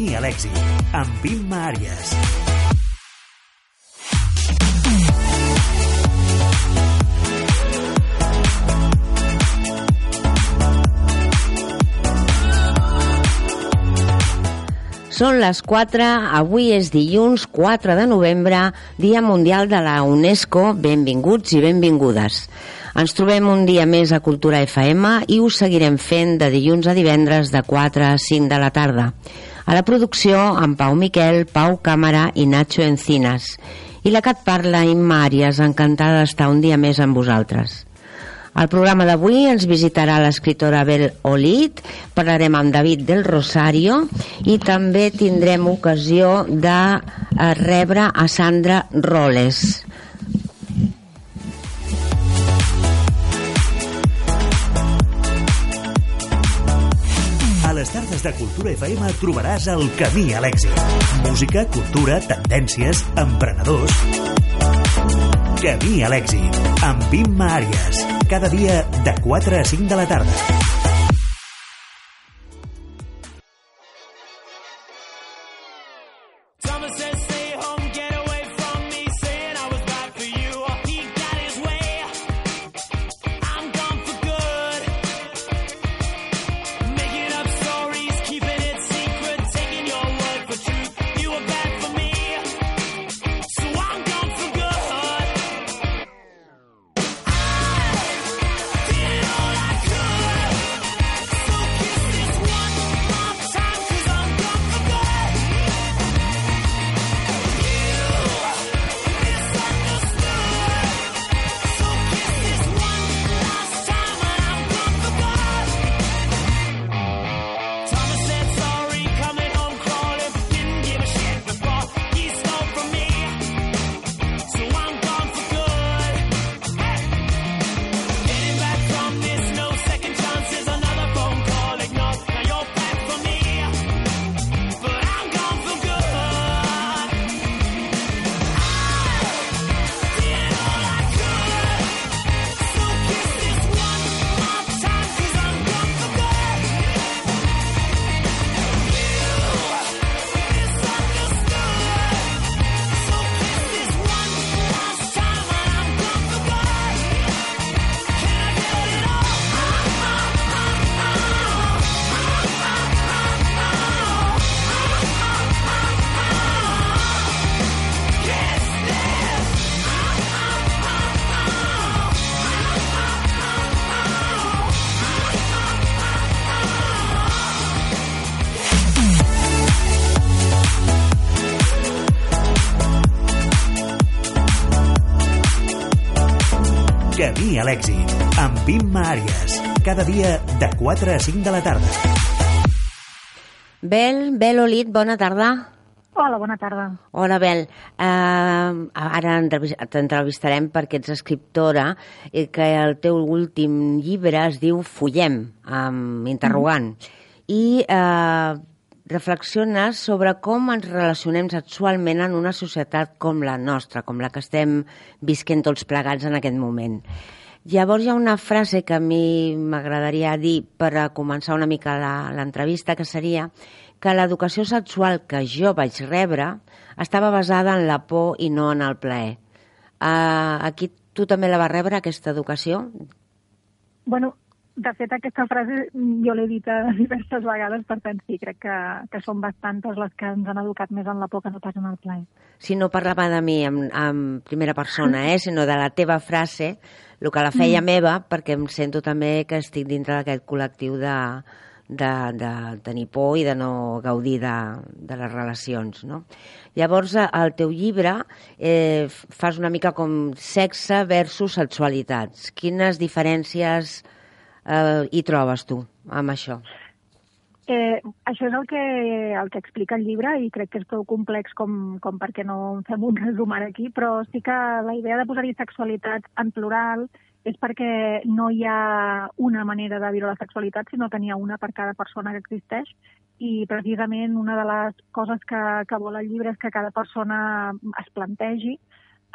Camí a l'èxit, amb Imma Àries. Són les 4, avui és dilluns 4 de novembre, Dia Mundial de la UNESCO. Benvinguts i benvingudes. Ens trobem un dia més a Cultura FM i us seguirem fent de dilluns a divendres de 4 a 5 de la tarda. A la producció, amb Pau Miquel, Pau Càmera i Nacho Encinas. I la que et parla, Imma Àries, encantada d'estar un dia més amb vosaltres. Al programa d'avui ens visitarà l'escriptora Bel Olid, parlarem amb David del Rosario i també tindrem ocasió de eh, rebre a Sandra Roles. Tardes de Cultura FM trobaràs el camí a l'èxit. Música, cultura, tendències, emprenedors... Camí a l'èxit, amb Imma Àries. Cada dia de 4 a 5 de la tarda. A l'èxit, amb Imma Àries. Cada dia de 4 a 5 de la tarda. Bel, Bel Olid, bona tarda. Hola, bona tarda. Hola, Bel. Uh, ara entrevis- t'entrevistarem perquè ets escriptora i que el teu últim llibre es diu Fullem, amb interrogant. I uh, reflexiones sobre com ens relacionem sexualment en una societat com la nostra, com la que estem visquent tots plegats en aquest moment. Llavors hi ha una frase que a mi m'agradaria dir per a començar una mica la- l'entrevista, que seria que l'educació sexual que jo vaig rebre estava basada en la por i no en el plaer. Uh, aquí tu també la vas rebre, aquesta educació? Bueno, de fet, aquesta frase jo l'he dit diverses vegades, per tant, sí, crec que, que són bastantes les que ens han educat més en la por que no pas en el plaer. Si no parlava de mi en, en primera persona, eh, sinó de la teva frase, el que la feia meva, perquè em sento també que estic dintre d'aquest col·lectiu de, de, de tenir por i de no gaudir de, de les relacions, no? Llavors, al teu llibre eh, fas una mica com sexe versus sexualitats. Quines diferències eh, hi trobes tu amb això? Eh, això és el que, el que explica el llibre i crec que és prou complex com, com perquè no en fem un resum ara aquí, però sí que la idea de posar-hi sexualitat en plural és perquè no hi ha una manera de viure la sexualitat, sinó que n'hi ha una per cada persona que existeix. I precisament una de les coses que, que vol el llibre és que cada persona es plantegi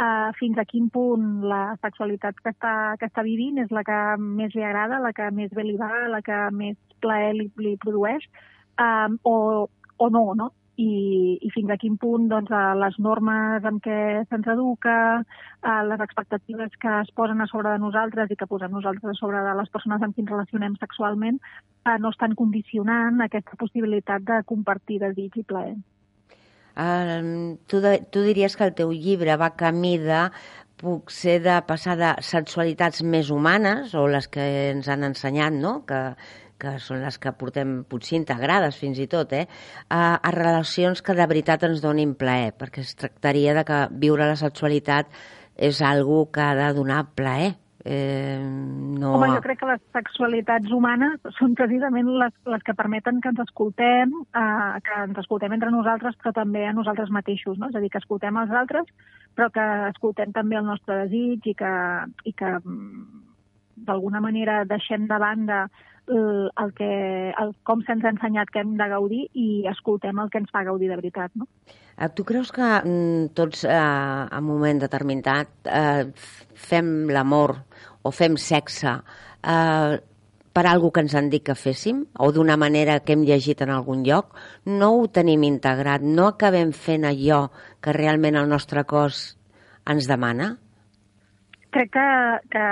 uh, fins a quin punt la sexualitat que està, que està vivint és la que més li agrada, la que més bé li va, la que més plaer li, li produeix, um, o o no, no? I, i fins a quin punt doncs, eh, les normes amb què se'ns educa, eh, les expectatives que es posen a sobre de nosaltres i que posem nosaltres a sobre de les persones amb qui ens relacionem sexualment eh, no estan condicionant aquesta possibilitat de compartir desig i plaer. Uh, tu, de, tu diries que el teu llibre va camí de puc ser de passar de sexualitats més humanes, o les que ens han ensenyat, no?, que, que són les que portem potser integrades fins i tot, eh? a, a relacions que de veritat ens donin plaer, perquè es tractaria de que viure la sexualitat és algo que ha de donar plaer. Eh, no... Home, jo crec que les sexualitats humanes són precisament les, les que permeten que ens escoltem, eh, que ens escoltem entre nosaltres, però també a nosaltres mateixos, no? És a dir, que escoltem els altres, però que escoltem també el nostre desig i que, i que mm, d'alguna manera deixem de banda el, el que, el, com se'ns ha ensenyat que hem de gaudir i escoltem el que ens fa gaudir de veritat, no? Eh, Tu creus que mm, tots eh, en un moment determinat eh, fem l'amor o fem sexe eh, per algo que ens han dit que féssim o d'una manera que hem llegit en algun lloc? No ho tenim integrat, no acabem fent allò que realment el nostre cos ens demana? Crec que, que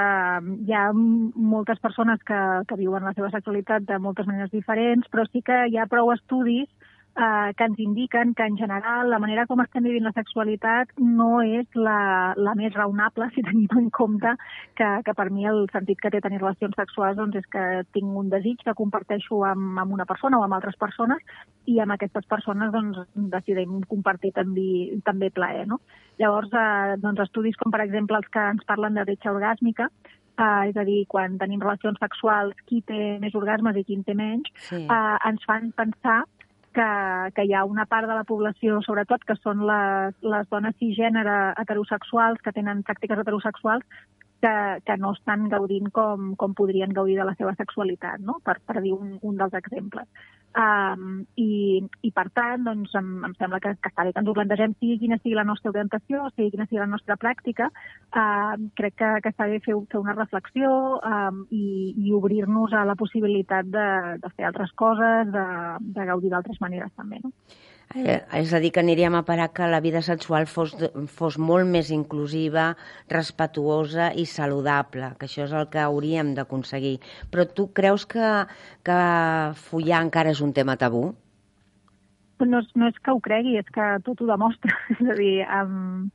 hi ha moltes persones que, que viuen la seva sexualitat de moltes maneres diferents, però sí que hi ha prou estudis eh, que ens indiquen que en general la manera com estem vivint la sexualitat no és la, la més raonable si tenim en compte que, que per mi el sentit que té tenir relacions sexuals doncs, és que tinc un desig que comparteixo amb, amb una persona o amb altres persones i amb aquestes persones doncs, decidim compartir també, també plaer. No? Llavors, eh, doncs, estudis com per exemple els que ens parlen de bretxa orgàsmica, eh, és a dir, quan tenim relacions sexuals, qui té més orgasmes i qui en té menys, Sí. eh, ens fan pensar que, que hi ha una part de la població, sobretot, que són les, les dones cisgènere heterosexuals, que tenen pràctiques heterosexuals, que, que no estan gaudint com, com podrien gaudir de la seva sexualitat, no? per, per dir un, un dels exemples. Um, i, I, per tant, doncs, em, em sembla que, que està bé que ens ho plantegem, sigui quina sigui la nostra orientació, sigui quina sigui la nostra pràctica, uh, crec que, que està bé fer, fer una reflexió um, i, i obrir-nos a la possibilitat de, de fer altres coses, de, de gaudir d'altres maneres també. No? Eh, és a dir, que aniríem a parar que la vida sexual fos, fos molt més inclusiva, respetuosa i saludable, que això és el que hauríem d'aconseguir. Però tu creus que, que follar encara és un tema tabú? No, és- no és que ho cregui, és que tot ho demostra. és a dir, um,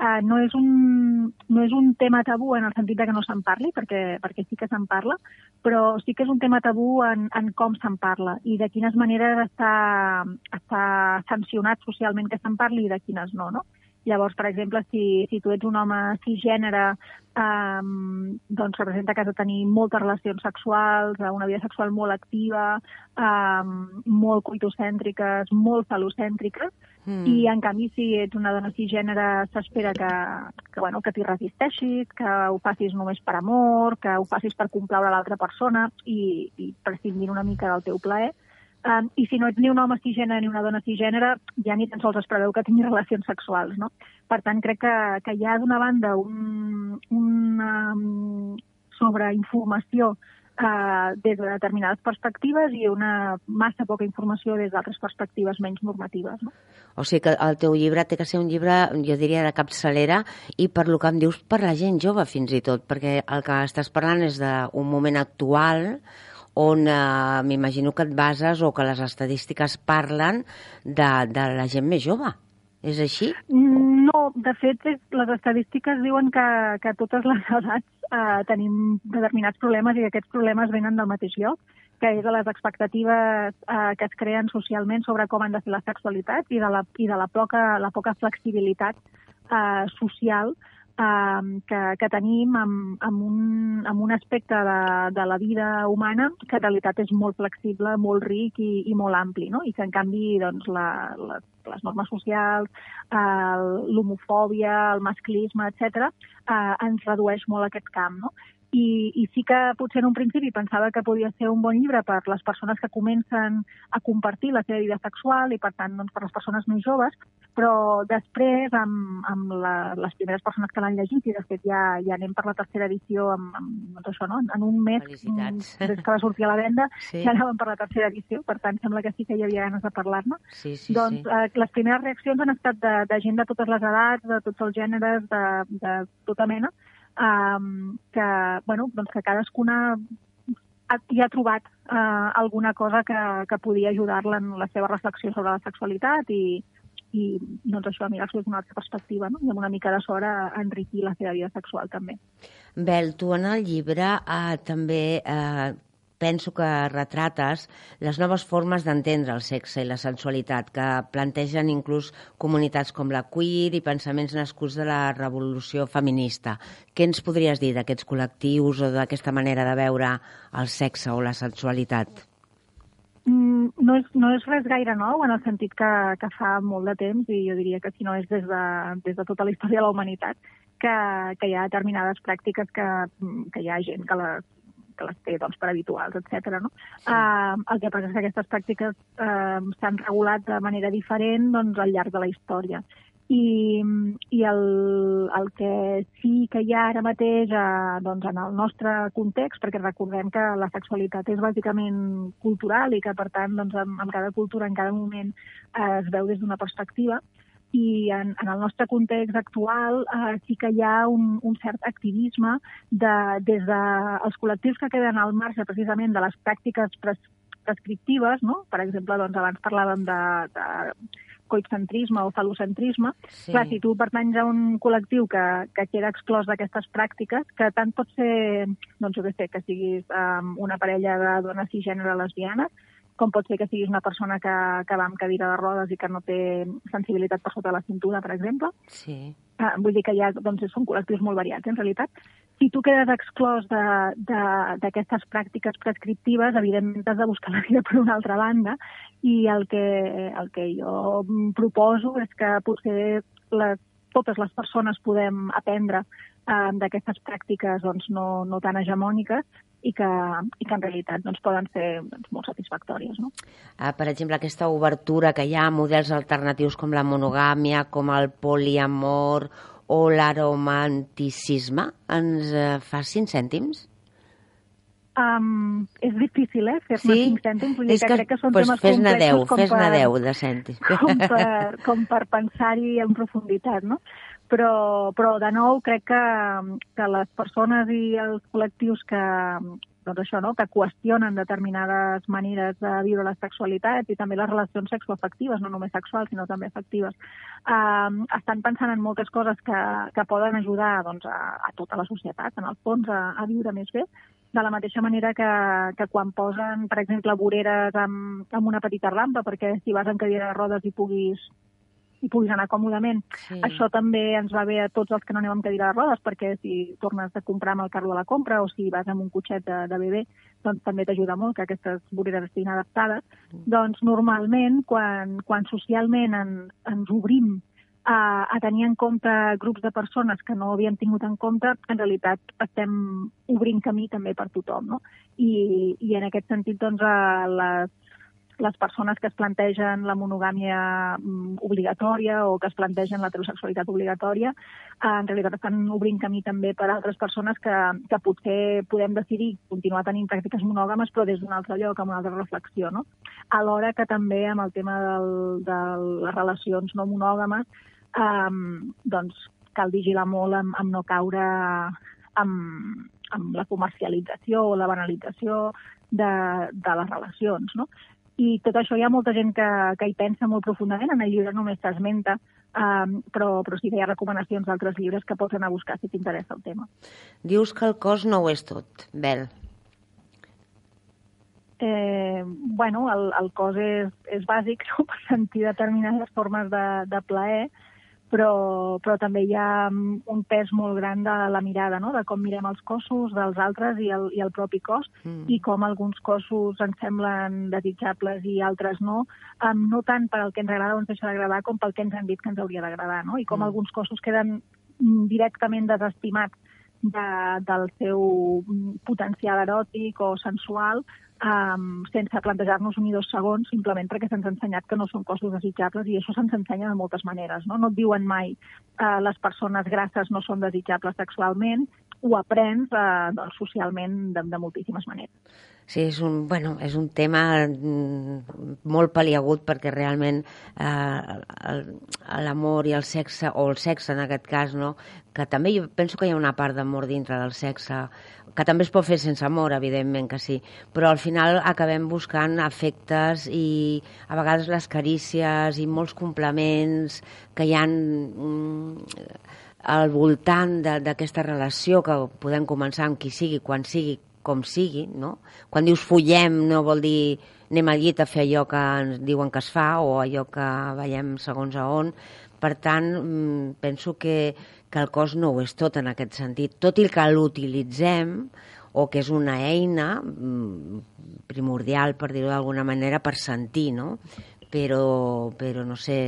uh, no, és un, no és un tema tabú en el sentit de que no se'n parli, perquè, perquè sí que se'n parla, però sí que és un tema tabú en, en com se'n parla i de quines maneres està, està sancionat socialment que se'n parli i de quines no, no? Llavors, per exemple, si, si tu ets un home cisgènere, um, doncs representa que has de tenir moltes relacions sexuals, eh, una vida sexual molt activa, um, molt coitocèntriques, molt falocèntriques, Mm. i en canvi si ets una dona cisgènere s'espera que, que, bueno, que t'hi resisteixis, que ho facis només per amor, que ho facis per complaure l'altra persona i, i prescindint una mica del teu plaer. Um, I si no ets ni un home cisgènere ni una dona cisgènere, ja ni tan sols es preveu que tinguis relacions sexuals, no? Per tant, crec que, que hi ha d'una banda un, una um, sobreinformació uh, des de determinades perspectives i una massa poca informació des d'altres perspectives menys normatives, no? O sigui que el teu llibre té que ser un llibre, jo diria, de capçalera i per lo que em dius, per la gent jove fins i tot, perquè el que estàs parlant és d'un moment actual on eh, m'imagino que et bases o que les estadístiques parlen de, de la gent més jove. És així? No, de fet, les estadístiques diuen que, que a totes les edats eh, tenim determinats problemes i que aquests problemes venen del mateix lloc, que és de les expectatives eh, que es creen socialment sobre com han de ser la sexualitat i de la, i de la, poca, la poca flexibilitat eh, social eh, que, que tenim amb, amb, un, amb un aspecte de, de la vida humana que en realitat és molt flexible, molt ric i, i molt ampli, no? i que en canvi doncs, la, la, les normes socials, eh, l'homofòbia, el masclisme, etc., eh, ens redueix molt aquest camp. No? I, i sí que potser en un principi pensava que podia ser un bon llibre per les persones que comencen a compartir la seva vida sexual i, per tant, doncs, per les persones més joves, però després, amb, amb la, les primeres persones que l'han llegit, i de fet ja, ja anem per la tercera edició amb, amb doncs això, no? en un mes, Felicitats. des que va sortir a la venda, Sí. ja anàvem per la tercera edició, per tant, sembla que sí que hi havia ganes de parlar-ne. Sí, sí, doncs sí. eh, les primeres reaccions han estat de, de gent de totes les edats, de tots els gèneres, de, de tota mena, um, que, bueno, doncs que cadascuna hi ha trobat uh, alguna cosa que, que podia ajudar-la en la seva reflexió sobre la sexualitat i, i doncs això, mirar-s'ho d'una altra perspectiva, no? i amb una mica de sort enriquir la seva vida sexual també. Bel, tu en el llibre eh, també eh, penso que retrates les noves formes d'entendre el sexe i la sensualitat que plantegen inclús comunitats com la queer i pensaments nascuts de la revolució feminista. Què ens podries dir d'aquests col·lectius o d'aquesta manera de veure el sexe o la sensualitat? Mm, no, és, no és res gaire nou, en el sentit que, que fa molt de temps, i jo diria que si no és des de, des de tota la història de la humanitat, que, que hi ha determinades pràctiques que, que hi ha gent que les, que les té doncs, per habituals, etc. No? Sí. Uh, el que passa és que aquestes pràctiques uh, s'han regulat de manera diferent doncs, al llarg de la història. I, i el, el que sí que hi ha ara mateix eh, doncs en el nostre context, perquè recordem que la sexualitat és bàsicament cultural i que, per tant, doncs, en, en cada cultura, en cada moment, eh, es veu des d'una perspectiva, i en, en el nostre context actual eh, sí que hi ha un, un cert activisme de, des dels de col·lectius que queden al marge precisament de les pràctiques pres, prescriptives, no? per exemple, doncs, abans parlàvem de, de coitcentrisme o falocentrisme, Sí. Clar, si tu pertanys a un col·lectiu que, que queda exclòs d'aquestes pràctiques, que tant pot ser, doncs jo què sé, que siguis um, una parella de dones cisgènere lesbianes, com pot ser que siguis una persona que, que va amb cadira de rodes i que no té sensibilitat per sota la cintura, per exemple. Sí. Uh, vull dir que hi ha, doncs, són col·lectius molt variats, en realitat. Si tu quedes exclòs de- de- d'aquestes pràctiques prescriptives, evidentment has de buscar la vida per una altra banda, i el que, el que jo proposo és que potser les, totes les persones podem aprendre eh, d'aquestes pràctiques doncs, no, no tan hegemòniques i que, i que en realitat doncs, poden ser doncs, molt satisfactòries. No? Ah, per exemple, aquesta obertura que hi ha a models alternatius com la monogàmia, com el poliamor o l'aromanticisme, ens eh, fa cinc cèntims? Um, és difícil, eh, fer-ne Sí? 5 cèntims, vull dir És que, crec que són pues, temes fes-ne complexos 10, com fes-ne per, 10 de cèntims. com per, com per pensar-hi en profunditat, no? Però, però de nou, crec que, que les persones i els col·lectius que, doncs això, no? que qüestionen determinades maneres de viure la sexualitat i també les relacions sexoafectives, no només sexuals, sinó també afectives, eh, estan pensant en moltes coses que, que poden ajudar doncs, a, a tota la societat, en el fons, a, a viure més bé, de la mateixa manera que, que quan posen, per exemple, voreres amb, amb una petita rampa, perquè si vas en cadira de rodes i puguis i puguis anar còmodament. Sí. Això també ens va bé a tots els que no anem amb cadira de rodes, perquè si tornes a comprar amb el carro de la compra o si vas amb un cotxet de, de bebè, doncs també t'ajuda molt que aquestes voreres estiguin adaptades. Doncs normalment, quan, quan socialment en, ens obrim a, a tenir en compte grups de persones que no havíem tingut en compte, en realitat estem obrint camí també per tothom, no? I, i en aquest sentit, doncs, a les, les persones que es plantegen la monogàmia mm, obligatòria o que es plantegen l'heterosexualitat obligatòria, eh, en realitat estan obrint camí també per a altres persones que, que potser podem decidir continuar tenint pràctiques monògames però des d'un altre lloc, amb una altra reflexió. No? Alhora que també amb el tema del, de les relacions no monògames eh, doncs cal vigilar molt amb, amb no caure amb, amb la comercialització o la banalització de, de les relacions, no? I tot això hi ha molta gent que, que hi pensa molt profundament, en el llibre només s'esmenta, um, però, però sí que hi ha recomanacions d'altres llibres que pots anar a buscar si t'interessa el tema. Dius que el cos no ho és tot, Bel. Eh, bueno, el, el cos és, és bàsic no? per sentir determinades formes de, de plaer, però, però també hi ha mm, un pes molt gran de la mirada, no? de com mirem els cossos dels altres i el, i el propi cos, Mm. i com alguns cossos ens semblen desitjables i altres no, um, no tant per al que ens agrada o ens deixa d'agradar com pel que ens han dit que ens hauria d'agradar, no? i com Mm. alguns cossos queden mm, directament desestimats de, del seu mm, potencial eròtic o sensual um, sense plantejar-nos un i dos segons, simplement perquè se'ns ha ensenyat que no són cossos desitjables i això se'ns ensenya de moltes maneres. No, no et diuen mai uh, les persones grasses no són desitjables sexualment, ho aprens uh, doncs, socialment de, de moltíssimes maneres. Sí, és un, bueno, és un tema mm, molt paliagut perquè realment eh, l'amor i el sexe, o el sexe en aquest cas, no? que també jo penso que hi ha una part d'amor dintre del sexe, que també es pot fer sense amor, evidentment que sí, però al final acabem buscant afectes i a vegades les carícies i molts complements que hi han mm, al voltant d'aquesta relació que podem començar amb qui sigui, quan sigui, com sigui, no? Quan dius follem no vol dir anem al llit a fer allò que ens diuen que es fa o allò que veiem segons a on. Per tant, mm, penso que, que el cos no ho és tot en aquest sentit. Tot i que l'utilitzem o que és una eina mm, primordial, per dir-ho d'alguna manera, per sentir, no? Però, però no sé,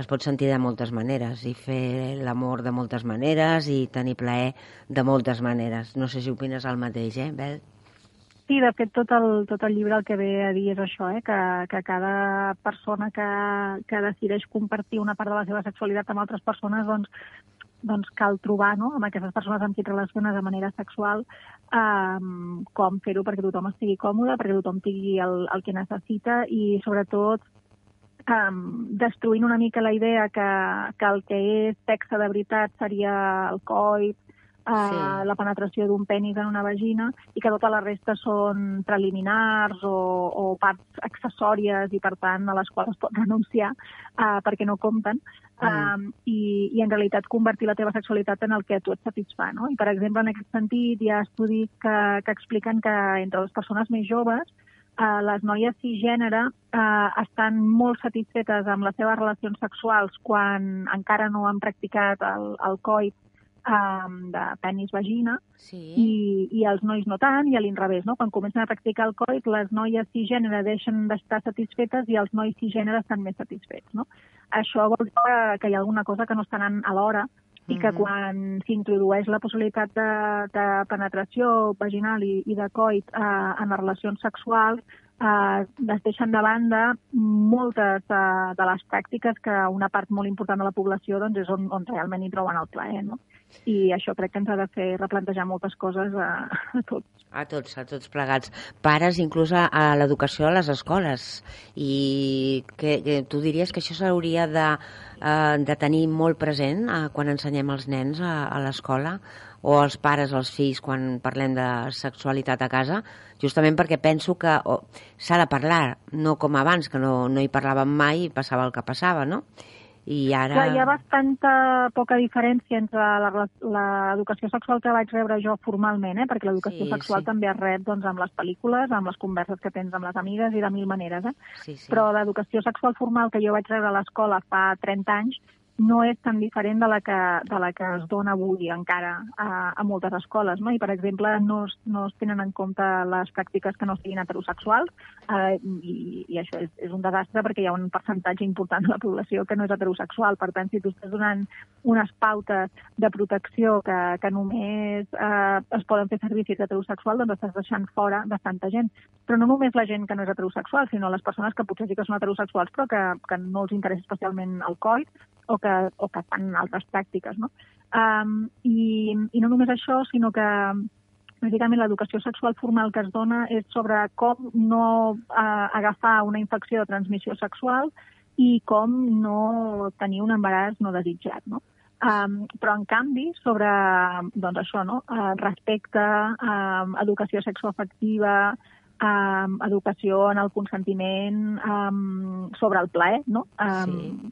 es pot sentir de moltes maneres i fer l'amor de moltes maneres i tenir plaer de moltes maneres. No sé si opines el mateix, eh, Bel? Sí, de fet, tot el, tot el llibre el que ve a dir és això, eh? que, que cada persona que, que decideix compartir una part de la seva sexualitat amb altres persones, doncs, doncs cal trobar no? amb aquestes persones amb qui et relaciones de manera sexual um, com fer-ho perquè tothom estigui còmode, perquè tothom tingui el, el que necessita i, sobretot, um, destruint una mica la idea que, que el que és sexe de veritat seria el coit, Sí. la penetració d'un penis en una vagina i que tota la resta són preliminars o, o parts accessòries i, per tant, a les quals es pot renunciar uh, perquè no compten. Mm. Um, i, I, en realitat, convertir la teva sexualitat en el que tu et satisfà. No? I, per exemple, en aquest sentit, hi ha estudis que, que expliquen que entre les persones més joves eh, les noies cisgènere eh, estan molt satisfetes amb les seves relacions sexuals quan encara no han practicat el, el coit eh, de penis-vagina Sí. i, i els nois no tant, i a l'inrevés, no? Quan comencen a practicar el coit, les noies cisgènere deixen d'estar satisfetes i els nois cisgènere estan més satisfets, no? Això vol dir que, hi ha alguna cosa que no està anant alhora i que Mhm. quan s'introdueix la possibilitat de, de penetració vaginal i, i de coit eh, en les relacions sexuals, eh, es deixen de banda moltes eh, de les pràctiques que una part molt important de la població doncs, és on, on realment hi troben el plaer. No? I això crec que ens ha de fer replantejar moltes coses a, a tots. A tots, a tots plegats. Pares, inclús a, a l'educació a les escoles. I que, que tu diries que això s'hauria de, eh, de tenir molt present eh, quan ensenyem els nens a, a l'escola o els pares als fills quan parlem de sexualitat a casa, justament perquè penso que oh, s'ha de parlar, no com abans, que no, no hi parlàvem mai i passava el que passava, no? I ara... Clar, hi ha bastanta poca diferència entre la- l'educació sexual que vaig rebre jo formalment, eh? perquè l'educació Sí, sexual sí. també es rep doncs, amb les pel·lícules, amb les converses que tens amb les amigues i de mil maneres. Eh? Sí, sí. Però l'educació sexual formal que jo vaig rebre a l'escola fa 30 anys no és tan diferent de la que, de la que es dona avui encara a, a moltes escoles. No? I, per exemple, no es, no es tenen en compte les pràctiques que no siguin heterosexuals eh, i, i això és, és un desastre perquè hi ha un percentatge important de la població que no és heterosexual. Per tant, si tu estàs donant unes pautes de protecció que, que només eh, es poden fer servir si ets heterosexual, doncs estàs deixant fora bastanta gent. Però no només la gent que no és heterosexual, sinó les persones que potser sí que són heterosexuals però que, que no els interessa especialment el coit o que, o que fan altres pràctiques. No? Um, i, I no només això, sinó que bàsicament l'educació sexual formal que es dona és sobre com no uh, agafar una infecció de transmissió sexual i com no tenir un embaràs no desitjat. No? Um, però, en canvi, sobre doncs això, no? uh, respecte, um, educació sexoafectiva, um, educació en el consentiment, um, sobre el plaer, no? Um,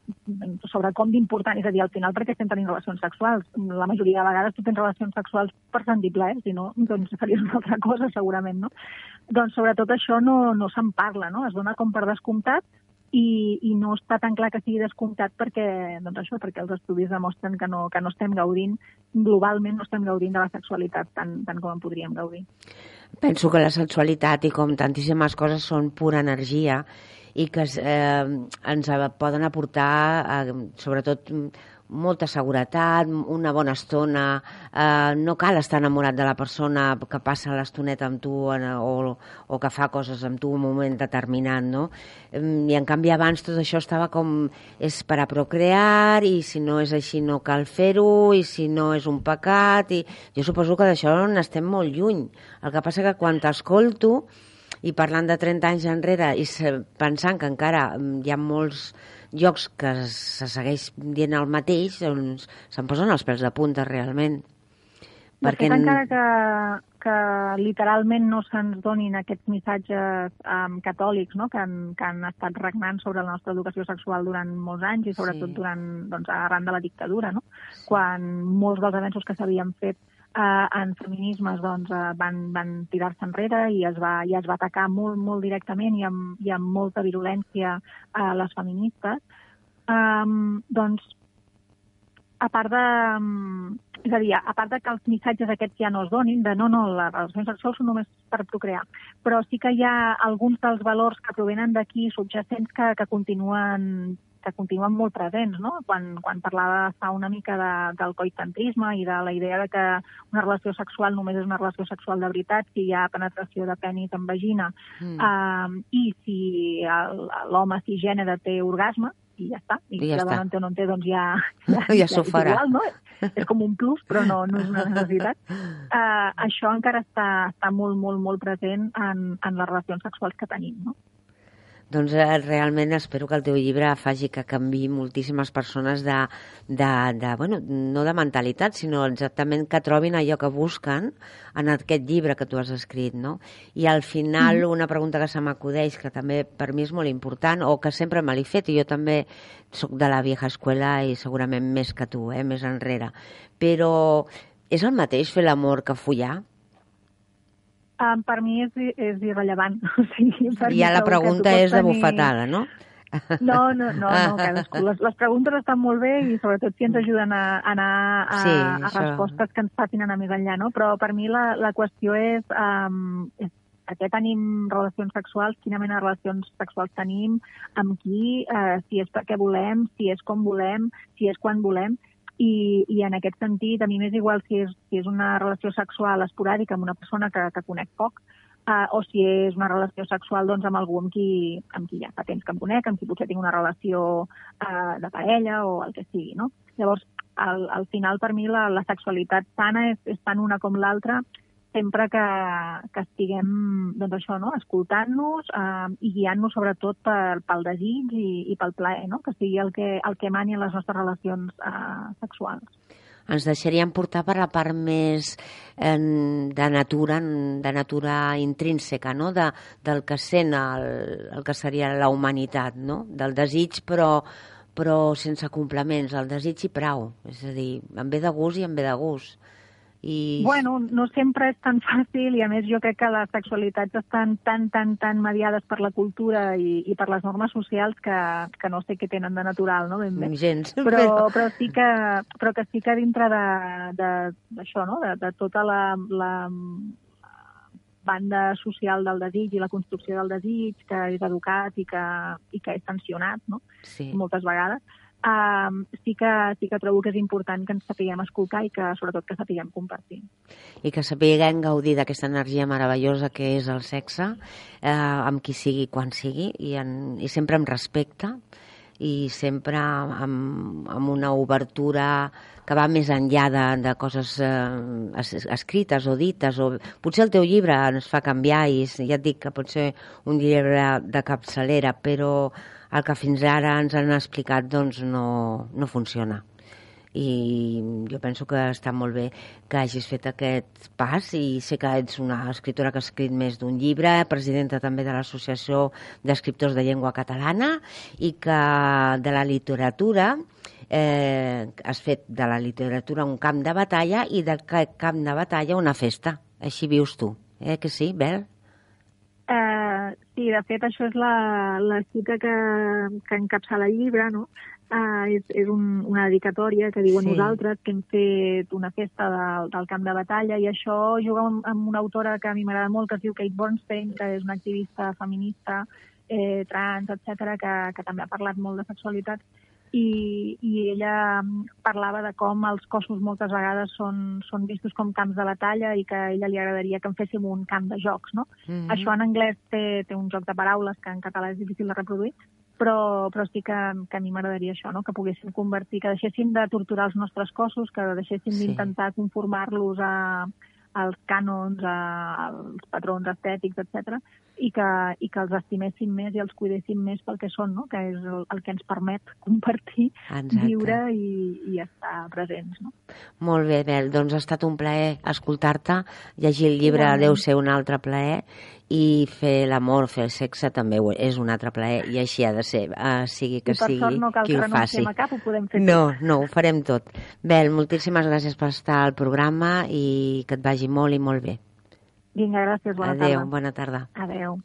sobre com d'important, és a dir, al final perquè estem tenint relacions sexuals. La majoria de vegades tu tens relacions sexuals per sentir plaer, si no, doncs faries una altra cosa segurament, no? Doncs sobre tot això no, no se'n parla, no? Es dona com per descomptat i, i no està tan clar que sigui descomptat perquè, doncs això, perquè els estudis demostren que no, que no estem gaudint, globalment no estem gaudint de la sexualitat tant, tant com en podríem gaudir. Penso que la sexualitat i com tantíssimes coses són pura energia i que eh, ens poden aportar, eh, sobretot, molta seguretat, una bona estona, eh, no cal estar enamorat de la persona que passa l'estoneta amb tu en, o, o que fa coses amb tu un moment determinat, no? I en canvi abans tot això estava com és per a procrear i si no és així no cal fer-ho i si no és un pecat i jo suposo que d'això n'estem molt lluny. El que passa que quan t'escolto i parlant de 30 anys enrere i pensant que encara mm, hi ha molts llocs que se segueix dient el mateix, doncs se'm posen els pèls de punta realment. De fet, encara que, que literalment no se'ns donin aquests missatges um, catòlics no? que, han, que han estat regnant sobre la nostra educació sexual durant molts anys i sobretot Sí. durant, doncs, arran de la dictadura, no? quan molts dels avenços que s'havien fet eh, en feminismes doncs, eh, van, van tirar-se enrere i es, va, i es va atacar molt, molt directament i amb, i amb molta virulència a les feministes, um, doncs a part de... És a dir, a part de que els missatges aquests ja no es donin, de no, no, les relacions sexuals són només per procrear, però sí que hi ha alguns dels valors que provenen d'aquí subjacents que, que continuen que continuen molt presents, no? Quan, quan parlava fa una mica de, del coitantrisme i de la idea de que una relació sexual només és una relació sexual de veritat si hi ha penetració de penis en vagina Mm. um, i si l'home cisgènere té orgasme, i ja està. I, I ja si la dona en té o no en té, doncs ja... Ja s'ho és farà. Igual, no? És com un plus, però no, no és una necessitat. Uh, això encara està, està molt, molt, molt present en, en les relacions sexuals que tenim, no? Doncs eh, realment espero que el teu llibre faci que canvi moltíssimes persones de, de, de, bueno, no de mentalitat, sinó exactament que trobin allò que busquen en aquest llibre que tu has escrit, no? I al final una pregunta que se m'acudeix, que també per mi és molt important, o que sempre me l'he fet, i jo també sóc de la vieja escuela i segurament més que tu, eh, més enrere. Però és el mateix fer l'amor que follar? Um, per mi és, és irrellevant. O sigui, per I mi ja la pregunta és de tenir- bufetada, no? No, no, no, no cadascú. Les, les preguntes estan molt bé i sobretot si ens ajuden a, a anar a, Sí, a això. respostes que ens facin anar més enllà, no? Però per mi la, la qüestió és, um, és per què tenim relacions sexuals, quina mena de relacions sexuals tenim, amb qui, eh, si és perquè volem, si és com volem, si és quan volem, i, i en aquest sentit a mi m'és igual si és, si és una relació sexual esporàdica amb una persona que, que conec poc, uh, o si és una relació sexual doncs, amb algú amb qui, amb qui ja fa temps que em conec, amb qui potser tinc una relació uh, de parella o el que sigui, no? Llavors, al, al final, per mi, la, la sexualitat sana és, és tant una com l'altra, sempre que, que estiguem doncs això, no? escoltant-nos eh, i guiant-nos sobretot per, pel desig i, i pel plaer, no? que sigui el que, el que mani en les nostres relacions eh, sexuals. ens deixaríem portar per la part més eh, de natura, de natura intrínseca, no? de, del que sent el, el que seria la humanitat, no? del desig però, però sense complements, el desig i prou, és a dir, em ve de gust i em ve de gust. I... Bueno, no sempre és tan fàcil i a més jo crec que les sexualitats estan tan, tan, tan mediades per la cultura i, i per les normes socials que, que no sé què tenen de natural, no? Ben bé. gens, però, però, sí que, però que sí que dintre de- de- d'això, no? de, de tota la, la banda social del desig i la construcció del desig, que és educat i que, i que és tensionat, no? sí. moltes vegades, um, sí, que, sí que trobo que és important que ens sapiguem escoltar i que sobretot que sapiguem compartir. i que sapiguem gaudir d'aquesta energia meravellosa que és el sexe, eh, amb qui sigui, quan sigui, i, en, i sempre amb respecte, i sempre amb, amb una obertura que va més enllà de, de coses eh, es, escrites o dites. O... Potser el teu llibre ens fa canviar i ja et dic que pot ser un llibre de capçalera, però el que fins ara ens han explicat doncs, no, no funciona i jo penso que està molt bé que hagis fet aquest pas i sé que ets una escriptora que ha escrit més d'un llibre, presidenta també de l'Associació d'Escriptors de Llengua Catalana i que de la literatura eh, has fet de la literatura un camp de batalla i del ca- camp de batalla una festa. Així vius tu, eh que sí, Bel? Uh, sí, de fet, això és la, la cita que, que encapçala el llibre, no? Uh, és és un, una dedicatòria que diuen Sí. nosaltres que hem fet una festa del, del camp de batalla i això juga amb, amb una autora que a mi m'agrada molt, que es diu Kate Bornstein, que és una activista feminista, eh, trans, etc que, que també ha parlat molt de sexualitat. I, i ella mm, parlava de com els cossos moltes vegades són, són vistos com camps de batalla i que a ella li agradaria que en féssim un camp de jocs, no? Mhm. Això en anglès té, té un joc de paraules que en català és difícil de reproduir, però, però sí que, que a mi m'agradaria això, no? que poguéssim convertir, que deixéssim de torturar els nostres cossos, que deixéssim Sí. d'intentar conformar-los a, als cànons, a, als patrons estètics, etc i que, i que els estiméssim més i els cuidéssim més pel que són, no? que és el, el que ens permet compartir, Exacte. viure i, i estar presents. No? Molt bé, Bel, doncs ha estat un plaer escoltar-te, llegir el llibre Igualment. deu ser un altre plaer i fer l'amor, fer el sexe també és un altre plaer i així ha de ser, uh, sigui que I per sigui sort no cal qui que ho faci. a cap, ho podem fer No, no, ho farem tot. Bel, moltíssimes gràcies per estar al programa i que et vagi molt i molt bé. tot. Vinga, gràcies, bona Adéu, tarda. bona tarda. Adéu.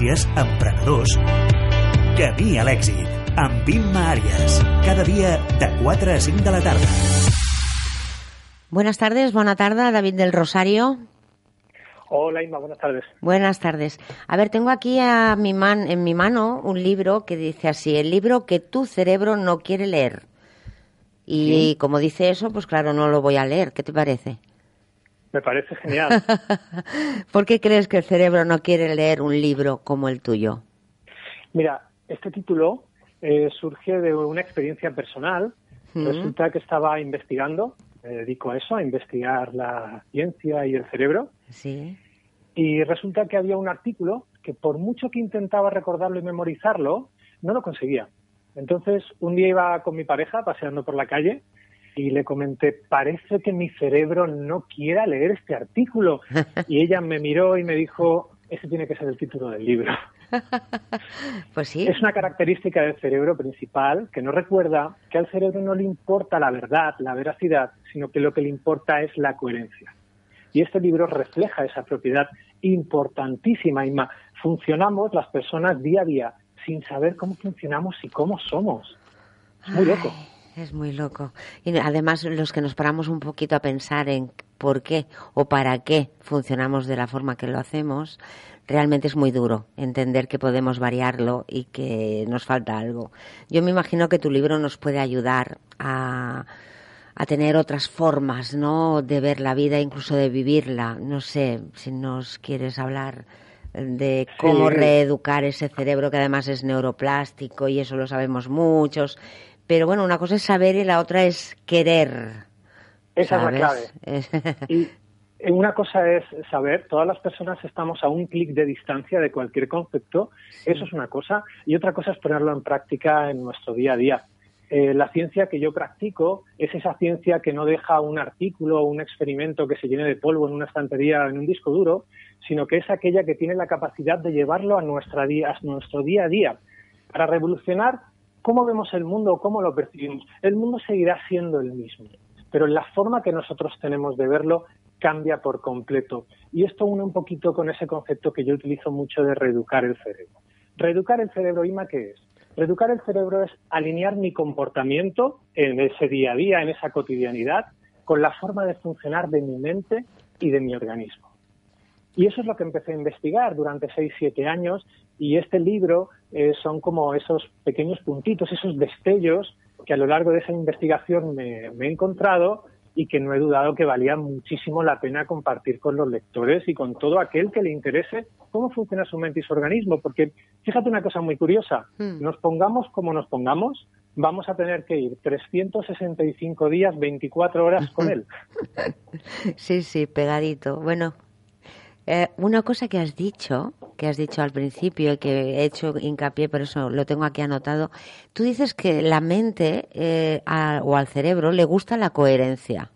Tendències, emprenedors. Camí a l'èxit, amb Imma Àries. Cada dia de 4 a 5 de la tarda. Buenas tardes, buena tarde, David del Rosario. Hola Inma, buenas tardes. Buenas tardes. A ver, tengo aquí a mi man, en mi mano un libro que dice así, el libro que tu cerebro no quiere leer. Y como dice eso, pues claro, no lo voy a leer. ¿Qué te parece? Me parece genial. ¿Por qué crees que el cerebro no quiere leer un libro como el tuyo? Mira, este título eh, surge de una experiencia personal. Mm. Resulta que estaba investigando, me dedico a eso, a investigar la ciencia y el cerebro. Sí. Y resulta que había un artículo que por mucho que intentaba recordarlo y memorizarlo, no lo conseguía. Entonces, un día iba con mi pareja paseando por la calle y le comenté, parece que mi cerebro no quiera leer este artículo. Y ella me miró y me dijo, ese tiene que ser el título del libro. Pues sí. Es una característica del cerebro principal que no recuerda que al cerebro no le importa la verdad, la veracidad, sino que lo que le importa es la coherencia. Y este libro refleja esa propiedad importantísima, Inma. Funcionamos las personas día a día sin saber cómo funcionamos y cómo somos. Es muy loco. Ay, es muy loco. Y además los que nos paramos un poquito a pensar en por qué o para qué funcionamos de la forma que lo hacemos, realmente es muy duro entender que podemos variarlo y que nos falta algo. Yo me imagino que tu libro nos puede ayudar a, a tener otras formas, ¿no? De ver la vida, incluso de vivirla. No sé si nos quieres hablar de cómo Sí. reeducar ese cerebro que además es neuroplástico y eso lo sabemos muchos. Pero bueno, una cosa es saber y la otra es querer. Esa es la clave. Y una cosa es saber, todas las personas estamos a un clic de distancia de cualquier concepto, eso es una cosa, y otra cosa es ponerlo en práctica en nuestro día a día. Eh, la ciencia que yo practico es esa ciencia que no deja un artículo o un experimento que se llene de polvo en una estantería o en un disco duro, sino que es aquella que tiene la capacidad de llevarlo a, nuestra día, a nuestro día a día, para revolucionar cómo vemos el mundo cómo lo percibimos. El mundo seguirá siendo el mismo, pero la forma que nosotros tenemos de verlo cambia por completo. Y esto une un poquito con ese concepto que yo utilizo mucho de reeducar el cerebro. Reeducar el cerebro, Ima, ¿qué es? Reeducar el cerebro es alinear mi comportamiento en ese día a día, en esa cotidianidad, con la forma de funcionar de mi mente y de mi organismo. Y eso es lo que empecé a investigar durante 6-7 años y este libro eh, son como esos pequeños puntitos, esos destellos que a lo largo de esa investigación me, me he encontrado y que no he dudado que valía muchísimo la pena compartir con los lectores y con todo aquel que le interese cómo funciona su mente y su organismo. Porque fíjate una cosa muy curiosa, Hmm. nos pongamos como nos pongamos, vamos a tener que ir 365 días, 24 horas con él. Sí, sí, pegadito. Bueno, eh, una cosa que has dicho, que has dicho al principio y que he hecho hincapié, por eso lo tengo aquí anotado, tú dices que la mente eh, a- o al cerebro le gusta la coherencia.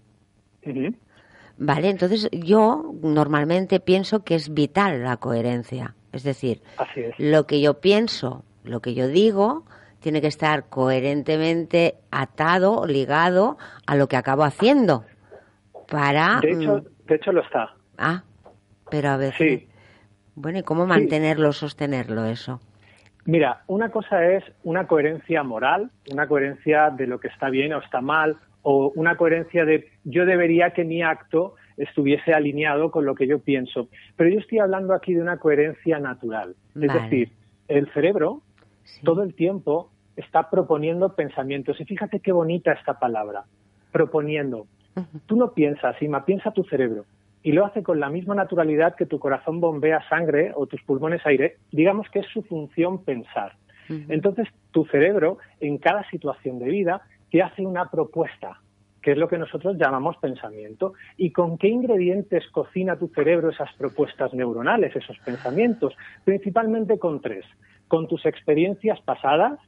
Vale, entonces yo normalmente pienso que es vital la coherencia. Es decir, es. lo que yo pienso, lo que yo digo, tiene que estar coherentemente atado o ligado a lo que acabo haciendo. Para. De hecho, mm, de hecho lo está. Ah, pero a veces. Sí. Bueno, ¿y cómo mantenerlo, sostenerlo eso? Mira, una cosa es una coherencia moral, una coherencia de lo que está bien o está mal, o una coherencia de yo debería que mi acto estuviese alineado con lo que yo pienso. Pero yo estoy hablando aquí de una coherencia natural. Es decir, el cerebro Sí. todo el tiempo está proponiendo pensamientos. Y fíjate qué bonita esta palabra, proponiendo. Tú no piensas, Ima, piensa tu cerebro. Y lo hace con la misma naturalidad que tu corazón bombea sangre o tus pulmones aire. Digamos que es su función pensar. Entonces, tu cerebro, en cada situación de vida, te hace una propuesta, que es lo que nosotros llamamos pensamiento. ¿Y con qué ingredientes cocina tu cerebro esas propuestas neuronales, esos pensamientos? Principalmente con tres. Con tus experiencias pasadas,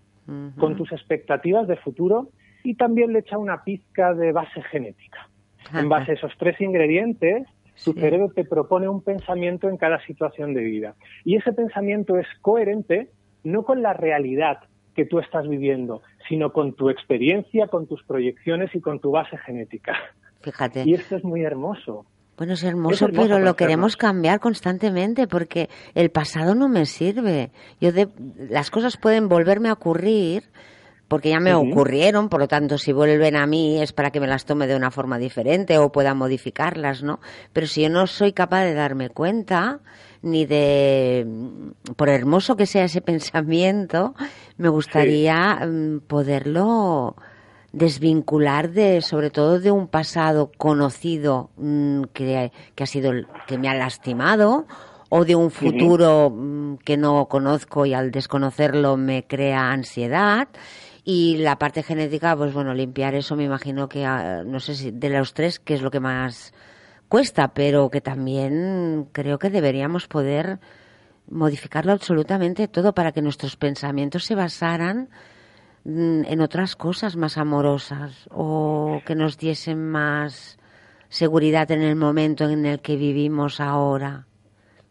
con tus expectativas de futuro y también le echa una pizca de base genética. En base a esos tres ingredientes, tu Sí. cerebro te propone un pensamiento en cada situación de vida. Y ese pensamiento es coherente no con la realidad que tú estás viviendo, sino con tu experiencia, con tus proyecciones y con tu base genética. Fíjate. Y esto es muy hermoso. Bueno, es hermoso, Es hermoso pero lo queremos cambiar constantemente porque el pasado no me sirve. Yo de, las cosas pueden volverme a ocurrir porque ya me ocurrieron, por lo tanto, si vuelven a mí es para que me las tome de una forma diferente o pueda modificarlas, ¿no? Pero si yo no soy capaz de darme cuenta ni de, por hermoso que sea ese pensamiento, me gustaría mm, poderlo desvincular de sobre todo de un pasado conocido mm, que, que ha sido que me ha lastimado o de un futuro mm, que no conozco y al desconocerlo me crea ansiedad y la parte genética pues bueno limpiar eso me imagino que ah, no sé si de los tres qué es lo que más cuesta pero que también creo que deberíamos poder modificarlo absolutamente todo para que nuestros pensamientos se basaran mm, en otras cosas más amorosas o que nos diesen más seguridad en el momento en el que vivimos ahora.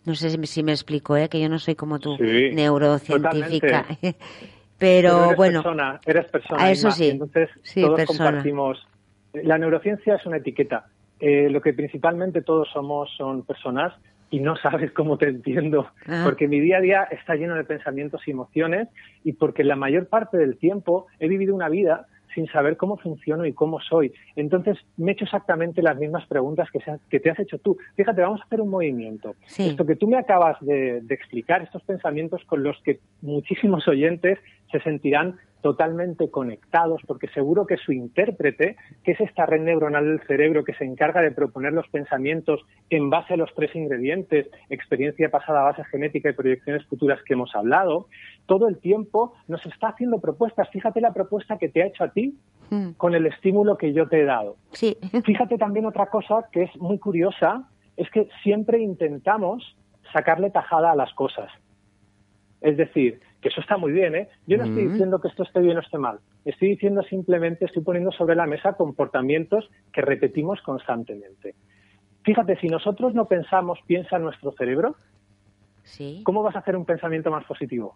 No sé si, si me explico, ¿eh? que yo no soy como tú, Sí, neurocientífica. Pero Pero eres bueno, persona, eres persona. a eso Inma, sí. Entonces, Sí, todos persona. compartimos. La neurociencia es una etiqueta. Eh, lo que principalmente todos somos son personas y no sabes cómo te entiendo, Ah. porque mi día a día está lleno de pensamientos y emociones y porque la mayor parte del tiempo he vivido una vida sin saber cómo funciono y cómo soy. Entonces, me he hecho exactamente las mismas preguntas que, se que te has hecho tú. Fíjate, vamos a hacer un movimiento. Sí. Esto que tú me acabas de, de explicar, estos pensamientos con los que muchísimos oyentes se sentirán totalmente conectados, porque seguro que su intérprete, que es esta red neuronal del cerebro que se encarga de proponer los pensamientos en base a los tres ingredientes, experiencia pasada, base genética y proyecciones futuras que hemos hablado, todo el tiempo nos está haciendo propuestas. Fíjate la propuesta que te ha hecho a ti Mm, con el estímulo que yo te he dado. sí, Fíjate también otra cosa que es muy curiosa, es que siempre intentamos sacarle tajada a las cosas. Es decir, que eso está muy bien, ¿eh? Yo no estoy diciendo que esto esté bien o esté mal. Estoy diciendo simplemente, estoy poniendo sobre la mesa comportamientos que repetimos constantemente. Fíjate, si nosotros no pensamos, piensa nuestro cerebro, sí. ¿cómo vas a hacer un pensamiento más positivo?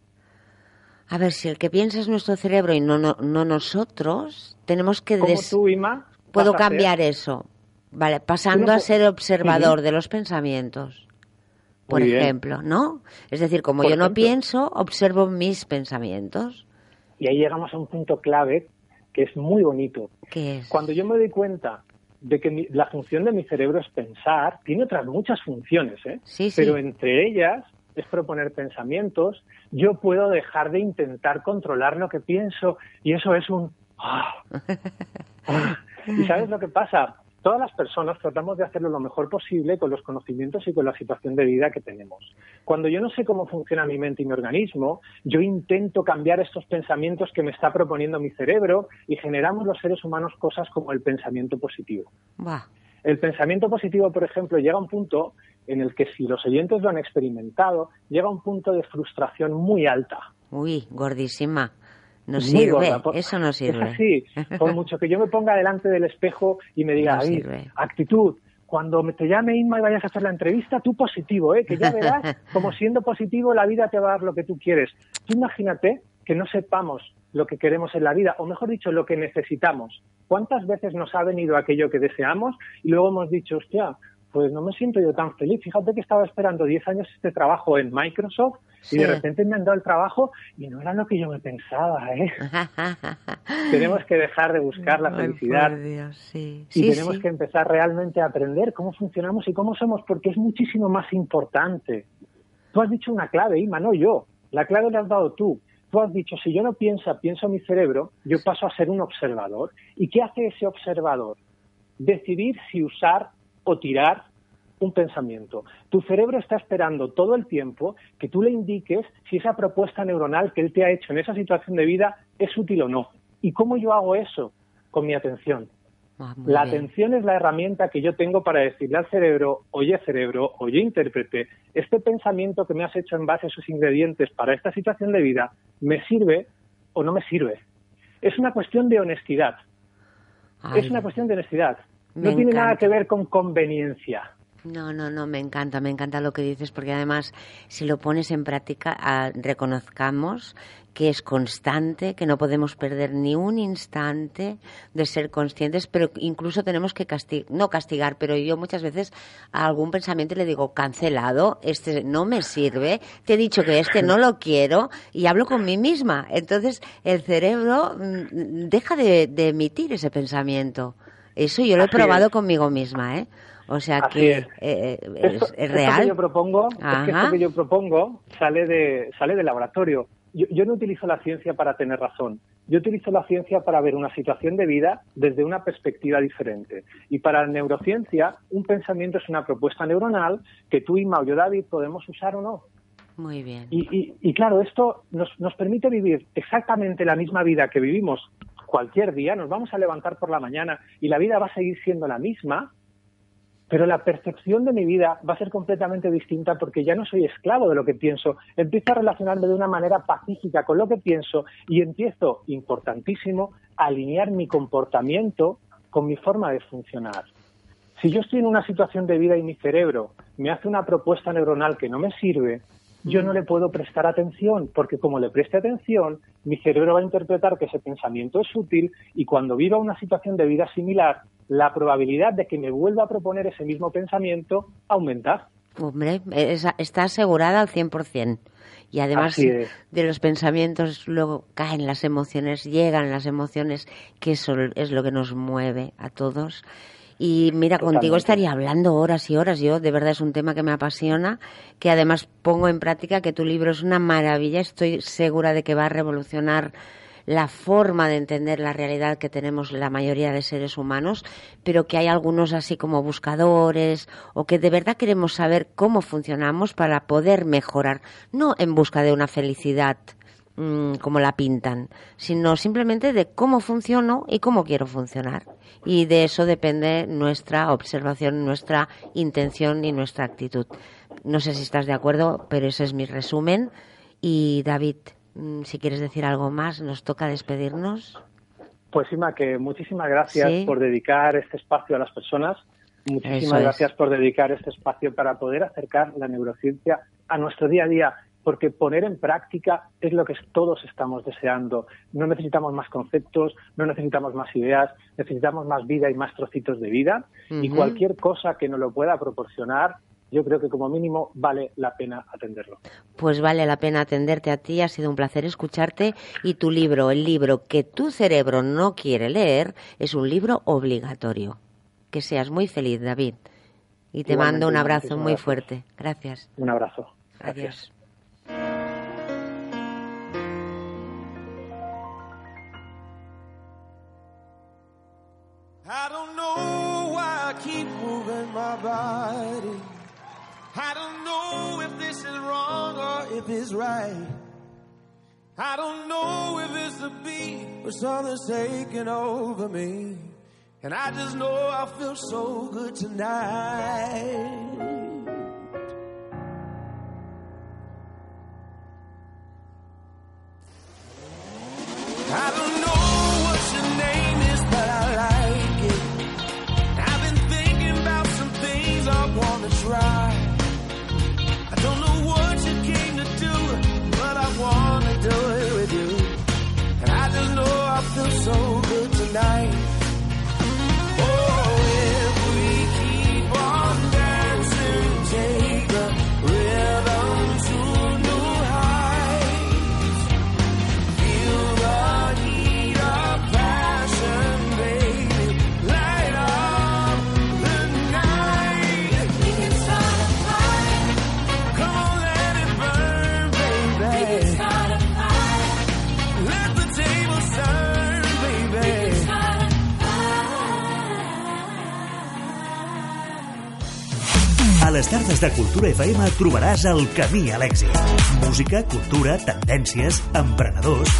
A ver, si el que piensa es nuestro cerebro y no, no, no nosotros, tenemos que... ¿Cómo des- tú, Ima, Puedo hacer- cambiar eso. Vale, pasando no a ser observador de los pensamientos, por Muy bien. ejemplo, ¿no? Es decir, como Por yo no pienso, observo mis pensamientos. Y ahí llegamos a un punto clave que es muy bonito. ¿Qué es? Cuando yo me doy cuenta de que mi- la función de mi cerebro es pensar, tiene otras muchas funciones, ¿eh? Sí, sí. pero entre ellas es proponer pensamientos, yo puedo dejar de intentar controlar lo que pienso y eso es un... ah. ¿Y sabes lo que pasa? Todas las personas tratamos de hacerlo lo mejor posible con los conocimientos y con la situación de vida que tenemos. Cuando yo no sé cómo funciona mi mente y mi organismo, yo intento cambiar estos pensamientos que me está proponiendo mi cerebro y generamos los seres humanos cosas como el pensamiento positivo. Buah, El pensamiento positivo, por ejemplo, llega a un punto en el que si los oyentes lo han experimentado, llega a un punto de frustración muy alta. uy, gordísima. No sirve, gorda. Por- eso no sirve. Es así. Por mucho que yo me ponga delante del espejo y me diga, No "David, sirve. actitud, cuando me te llame Inma y vayas a hacer la entrevista, tú positivo, ¿eh? que ya verás como siendo positivo la vida te va a dar lo que tú quieres. Tú imagínate que no sepamos lo que queremos en la vida, o mejor dicho, lo que necesitamos. ¿Cuántas veces nos ha venido aquello que deseamos y luego hemos dicho, hostia, pues no me siento yo tan feliz. Fíjate que estaba esperando 10 años este trabajo en Microsoft Sí. y de repente me han dado el trabajo y no era lo que yo me pensaba, ¿eh? tenemos que dejar de buscar la felicidad por Dios, sí. y tenemos que empezar realmente a aprender cómo funcionamos y cómo somos, porque es muchísimo más importante. Tú has dicho una clave, Ima, no yo. La clave la has dado tú. Tú has dicho, si yo no pienso, pienso mi cerebro, yo paso a ser un observador. ¿Y qué hace ese observador? Decidir si usar o tirar un pensamiento. Tu cerebro está esperando todo el tiempo que tú le indiques si esa propuesta neuronal que él te ha hecho en esa situación de vida es útil o no. ¿Y cómo yo hago eso? Con mi atención. Ah, La bien. atención es la herramienta que yo tengo para decirle al cerebro, oye cerebro, oye intérprete, este pensamiento que me has hecho en base a sus ingredientes para esta situación de vida, ¿me sirve o no me sirve? Es una cuestión de honestidad. Ay, es una cuestión de honestidad. Me No tiene nada que ver con conveniencia. No, no, no, me encanta, me encanta lo que dices, porque además, si lo pones en práctica, ah, reconozcamos que es constante, que no podemos perder ni un instante de ser conscientes, pero incluso tenemos que castigar, no castigar, pero yo muchas veces a algún pensamiento le digo, cancelado, este no me sirve, te he dicho que este no lo quiero, y hablo con mí misma. Entonces, el cerebro mm, deja de, de emitir ese pensamiento. Eso yo lo he probado es. conmigo misma, ¿eh? O sea Así que es. eh, eh, Esto, es, es esto real. que yo propongo, es que esto que yo propongo sale de sale del laboratorio. Yo, yo no utilizo la ciencia para tener razón. Yo utilizo la ciencia para ver una situación de vida desde una perspectiva diferente. Y para la neurociencia, un pensamiento es una propuesta neuronal que tú, Inma o yo, David, podemos usar o no. Muy bien. Y, y- y claro, esto nos, nos permite vivir exactamente la misma vida que vivimos cualquier día. Nos vamos a levantar por la mañana y la vida va a seguir siendo la misma, pero la percepción de mi vida va a ser completamente distinta porque ya no soy esclavo de lo que pienso. Empiezo a relacionarme de una manera pacífica con lo que pienso y empiezo, importantísimo, a alinear mi comportamiento con mi forma de funcionar. Si yo estoy en una situación de vida y mi cerebro me hace una propuesta neuronal que no me sirve, yo no le puedo prestar atención, porque como le preste atención, mi cerebro va a interpretar que ese pensamiento es útil y cuando viva una situación de vida similar, la probabilidad de que me vuelva a proponer ese mismo pensamiento aumenta. Hombre, es- está asegurada al 100%. Y además de los pensamientos luego caen las emociones, llegan las emociones, que eso es lo que nos mueve a todos. Y mira, contigo estaría hablando horas y horas. Yo, de verdad, es un tema que me apasiona, que además pongo en práctica, que tu libro es una maravilla. Estoy segura de que va a revolucionar la forma de entender la realidad que tenemos la mayoría de seres humanos, pero que hay algunos así como buscadores o que de verdad queremos saber cómo funcionamos para poder mejorar, no en busca de una felicidad mm, como la pintan, sino simplemente de cómo funciono y cómo quiero funcionar. Y de eso depende nuestra observación, nuestra intención y nuestra actitud. No sé si estás de acuerdo, pero ese es mi resumen. Y David, mm, si quieres decir algo más, nos toca despedirnos. Pues Ima, que muchísimas gracias Sí. por dedicar este espacio a las personas. Muchísimas es. gracias por dedicar este espacio para poder acercar la neurociencia a nuestro día a día. Porque poner en práctica es lo que todos estamos deseando. No necesitamos más conceptos, no necesitamos más ideas, necesitamos más vida y más trocitos de vida. Y cualquier cosa que nos lo pueda proporcionar, yo creo que como mínimo vale la pena atenderlo. Pues vale la pena atenderte a ti, ha sido un placer escucharte y tu libro, el libro que tu cerebro no quiere leer, es un libro obligatorio. Que seas muy feliz, David. Y te Igualmente, mando un abrazo muy fuerte. Gracias. Un abrazo. Gracias. Adiós. If it's right. I don't know if it's the beat or something's taking over me. And I just know I feel so good tonight. I don't A les tardes de Cultura FM trobaràs el camí a l'èxit. Música, cultura, tendències, emprenedors...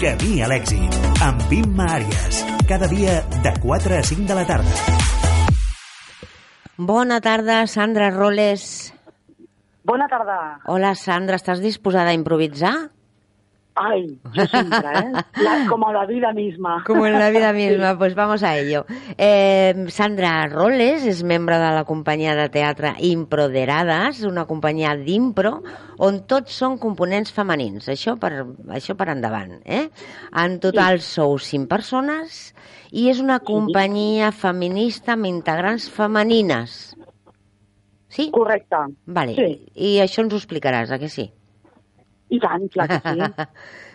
Camí a l'èxit, amb Imma Àries. Cada dia de 4 a 5 de la tarda. Bona tarda, Sandra Roles. Bona tarda. Hola, Sandra, estàs disposada a improvisar? Ay, yo siempre, ¿eh? La- como la vida misma. Como en la vida misma, pues vamos a ello. Eh, Sandra Roles és membre de la companyia de teatre Improderades, una companyia d'impro on tots són components femenins. Això per, això per endavant. Eh? En total sou cinc persones i és una companyia feminista amb integrants femenines. Sí? Correcte. Vale. Sí. I això ens ho explicaràs, a que sí? I tant, clar que sí.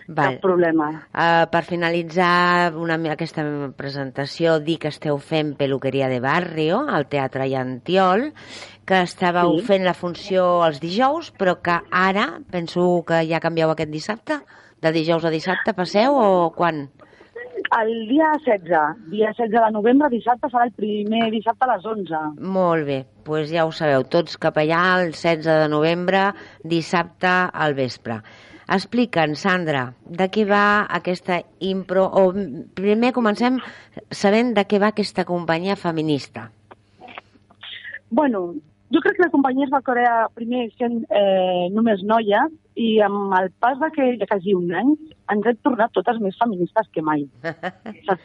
Vale. Cap problema. Uh, per finalitzar una, aquesta prestació, dir que esteu fent Peluqueria de Barrio, al Teatre Llantiol, que estàveu Sí. fent la funció els dijous, però que ara, penso que ja canvieu aquest dissabte, de dijous a dissabte passeu o quan? El dia 16, dia 16 de novembre, dissabte, serà el primer dissabte a les 11. Molt bé, doncs pues ja ho sabeu, tots cap allà el 16 de novembre, dissabte al vespre. Explica'ns, Sandra, de què va aquesta impro... O primer comencem sabent de què va aquesta companyia feminista. Bueno, jo crec que la companyia es va crear primer sent eh, només noies i amb el pas de que de quasi un any ens hem tornat totes més feministes que mai.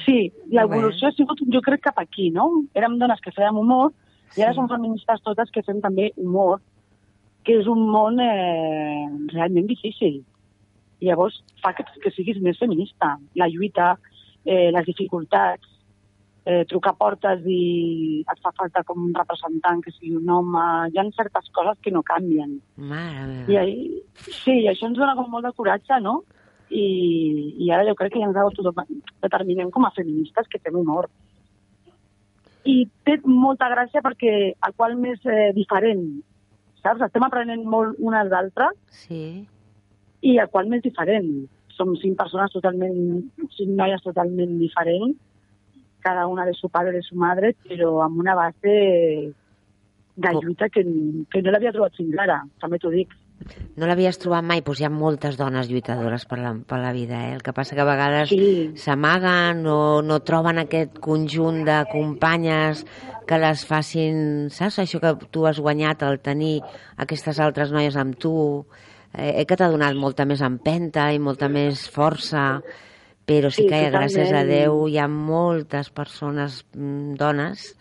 Sí, l'evolució ha sigut, jo crec, cap aquí, no? Érem dones que fèiem humor i ara Sí. som feministes totes que fem també humor, que és un món eh, realment difícil. Llavors fa que, que siguis més feminista. La lluita, eh, les dificultats, eh, trucar portes i et fa falta com un representant que sigui un home, hi ha certes coses que no canvien. Mare I, meva. ahí, sí, i això ens dona com molt de coratge, no? I, i ara jo crec que ja ens autodeterminem com a feministes que fem humor. I té molta gràcia perquè el qual més eh, diferent, saps? Estem aprenent molt unes d'altres Sí. i el qual més diferent. Som cinc persones totalment, cinc noies totalment diferents, cada una de su padre, de su madre, però amb una base de lluita que, que no l'havia trobat fins ara, també t'ho dic. No l'havies trobat mai? Doncs hi ha moltes dones lluitadores per la, per la vida, eh? El que passa que a vegades Sí. s'amaguen o no troben aquest conjunt de companyes que les facin, saps? Això que tu has guanyat al tenir aquestes altres noies amb tu, eh, que t'ha donat molta més empenta i molta més força, però sí, Sí, que gràcies a totalment. Déu hi ha moltes persones, mm, dones,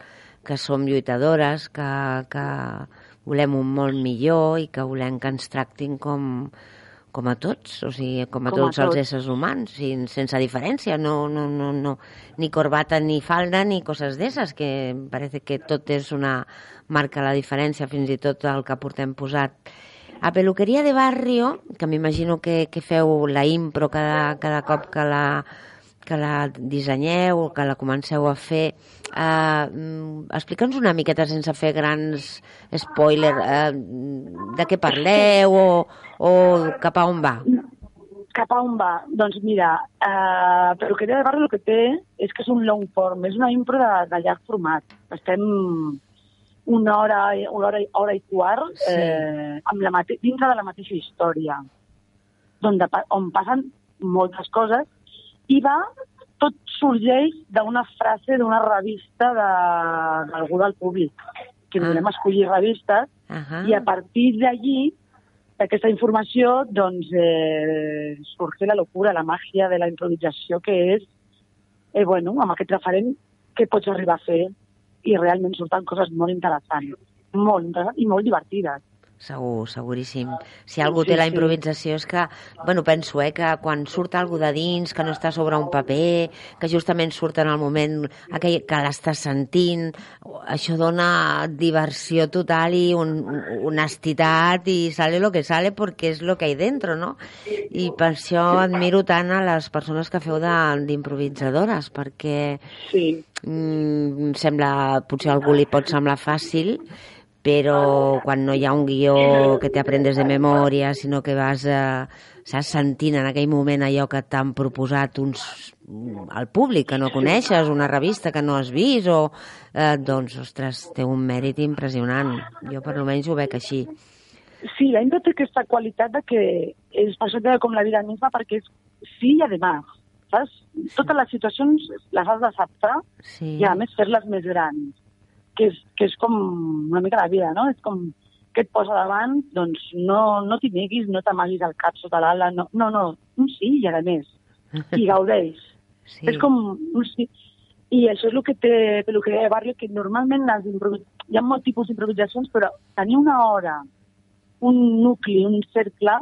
que som lluitadores, que, que volem un món millor i que volem que ens tractin com, com a tots, o sigui, com a Com a tots els tots. éssers humans, sin, sense diferència, no, no, no, no, ni corbata, ni falda, ni coses d'esses, que parece que tot és una marca la diferència, fins i tot el que portem posat. A Peluqueria de Barrio, que m'imagino que, que feu la impro cada, cada cop que la, que la dissenyeu que la comenceu a fer, eh, mm, explica'ns una miqueta sense fer grans spoiler eh, de què parleu o, o cap a on va. Cap a on va? Doncs mira, eh, Peluqueria de Barri el que té és que és un long form, és una impro de, de llarg format. Estem una hora, una hora, hora i quart Sí. eh, amb la mate dintre de la mateixa història, on, de, on passen moltes coses i va, tot sorgeix d'una frase d'una revista de- d'algú del públic, que Ah. volem escollir revistes Ahà. i a partir d'allí, d'aquesta informació, doncs, eh, surge la locura, la màgia de la improvisació, que és, eh, bueno, amb aquest referent, què pots arribar a fer? I realment surten coses molt interessants, molt interessants i molt divertides. Segur, seguríssim. Si algú Sí, té la improvisació és que, bueno, penso, eh, que quan surt algú de dins, que no està sobre un paper, que justament surt en el moment aquell que l'estàs sentint, això dona diversió total i un, honestitat i sale lo que sale porque es lo que hay dentro, no? I per això admiro tant a les persones que feu d'improvisadores, perquè Sí, mm, sembla, potser a algú li pot semblar fàcil, però quan no hi ha un guió que t'aprendes de memòria, sinó que vas eh, saps, sentint en aquell moment allò que t'han proposat uns, al públic que no coneixes, una revista que no has vist, o, eh, doncs, ostres, té un mèrit impressionant. Jo per almenys ho veig així. sí, impro té aquesta qualitat de que és per això que com la vida misma, perquè és sí i además, saps? Totes les situacions les has d'acceptar Sí. i a més fer-les més grans, que és, que és com una mica la vida, no? És com que et posa davant, doncs no, no t'hi neguis, no t'amaguis el cap sota l'ala, no, no, no, un sí i a més, i gaudeix. Sí. És com un sí. I això és el que té Peluqueria de Barrio, que normalment les hi ha molt tipus d'improvisacions, però tenir una hora, un nucli, un cercle,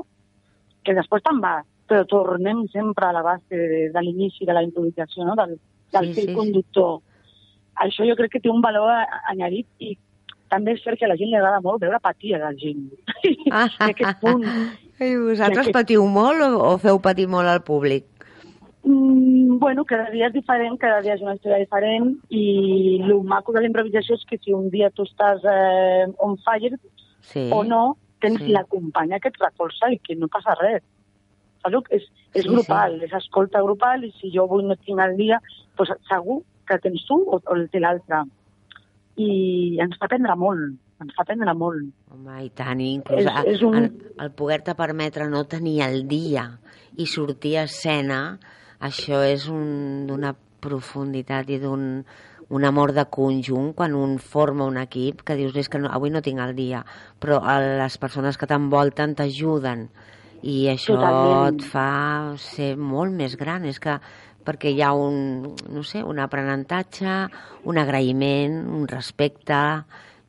que després te'n vas, però tornem sempre a la base de, de l'inici de la improvisació, no? del, del Sí, fil sí, sí. Això jo crec que té un valor añadit i també és cert que a la gent li agrada molt veure patir a la gent. Ah, aquest punt. I vosaltres que- patiu molt o, o feu patir molt al públic? Mm, bueno, cada dia és diferent, cada dia és una història diferent i el maco de la improvisació és que si un dia tu estàs eh, on fire Sí. o no, tens Sí. sí. la companya que et recolza i que no passa res. Saps? És, és Sí, grupal, és escolta grupal i si jo avui no tinc el dia, doncs segur que tens tu o, o el té l'altre. I ens fa aprendre molt, ens fa aprendre molt. Home, i tant, i inclús És- és un- el, el poder-te permetre no tenir el dia i sortir a escena, això és un- d'una profunditat i d'un un amor de conjunt quan un forma un equip que dius és que no, avui no tinc el dia però eh, les persones que t'envolten t'ajuden i això Totalment. et fa ser molt més gran és que perquè hi ha un, no sé, un aprenentatge, un agraïment, un respecte,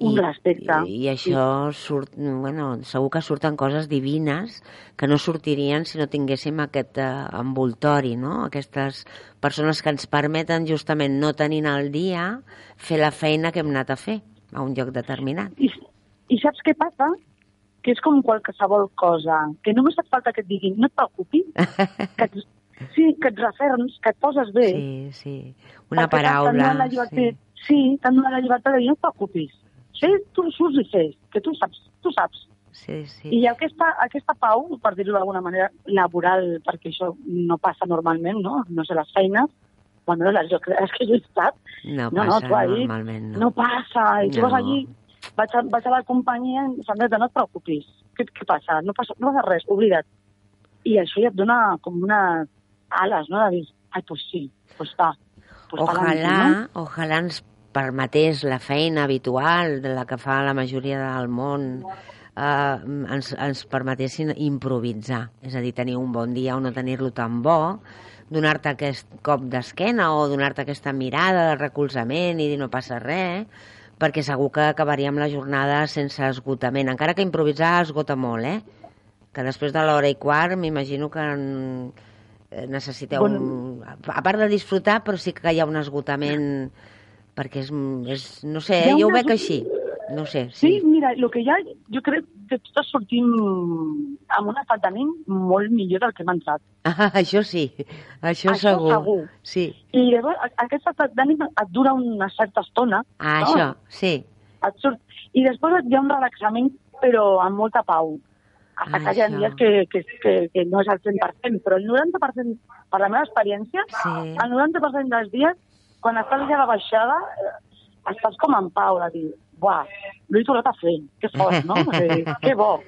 Un respecte, I, i això surt, bueno, segur que surten coses divines que no sortirien si no tinguéssim aquest eh, envoltori, no? Aquestes persones que ens permeten justament no tenint el dia fer la feina que hem anat a fer a un lloc determinat. I, I saps què passa? Que és com qualsevol cosa, que només et falta que et diguin no et preocupis, que sí, que et referms, que et poses bé. Sí, sí. Una paraula. La llibertat, sí, sí t'han donat la llibertat de dir no et preocupis. Fes, tu surts i fes, que tu saps, tu saps. Sí, sí. I aquesta, aquesta pau, per dir-ho d'alguna manera, laboral, perquè això no passa normalment, no? No sé, les feines, bueno, les llocs que jo he estat, No, no, no, passa tu ahir normalment, no. no passa, i tu No. vas allí, vaig a, vaig a la companyia i Sandreta, no et preocupis, què, què passa? No passa, no passa res, oblida't. I això ja et dona com unes ales, no?, de dir, ai, pues sí, pues va, pues Ojalà, pa'lante, ojalà ens permetés la feina habitual de la que fa la majoria del món eh, ens, ens permetessin improvisar, és a dir, tenir un bon dia o no tenir-lo tan bo, donar-te aquest cop d'esquena o donar-te aquesta mirada de recolzament i dir no passa res, perquè segur que acabaríem la jornada sense esgotament, encara que improvisar esgota molt, eh? Que després de l'hora i quart m'imagino que en- necessiteu... Bueno. Un... A part de disfrutar, però sí que hi ha un esgotament perquè és, és no sé, eh? jo ho veig esgot- així. No sé, Sí, sí. mira, el que hi ha, jo crec que totes sortim amb un d'ànim molt millor del que hem entrat. Ah, això sí, això, Això segur. segur. Sí, I llavors aquest d'ànim et dura una certa estona. ah, no? això, sí. Et surt... I després hi ha un relaxament, però amb molta pau. Hasta que hi ha dies que, que, que, que no és al 100%, però el 90%, per la meva experiència, Sí. el 90% dels dies, quan estàs ja la baixada, eh, estàs com en pau, de dir, buah, l'he tornat a fer, que fort, no? Eh, que bo.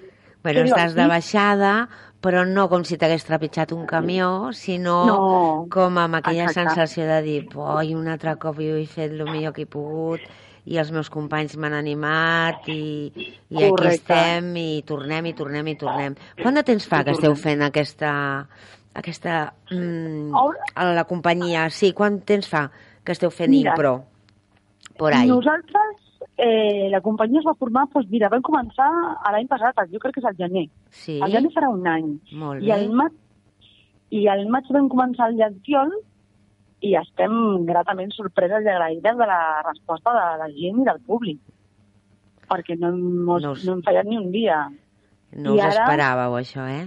Bueno, que estàs de baixada, però no com si t'hagués trepitjat un camió, sinó No. com amb aquella Exacte. sensació de dir, oi, un altre cop jo he fet el millor que he pogut i els meus companys m'han animat i, i aquí estem i tornem i tornem i tornem. Quant de temps fa I que esteu fent aquesta, aquesta mm, a la companyia? Sí, quant temps fa que esteu fent Mira, impro? Por ahí. Nosaltres, eh, la companyia es va formar, doncs mira, vam començar l'any passat, jo crec que és al gener. Sí? El gener farà un any. Molt I bé. al maig, i al maig vam començar el llantiol i estem gratament sorpreses i agraïdes de la resposta de la gent i del públic. Perquè no hem, No no, us- no hem fallat ni un dia. No I us ara- esperàveu, això, eh?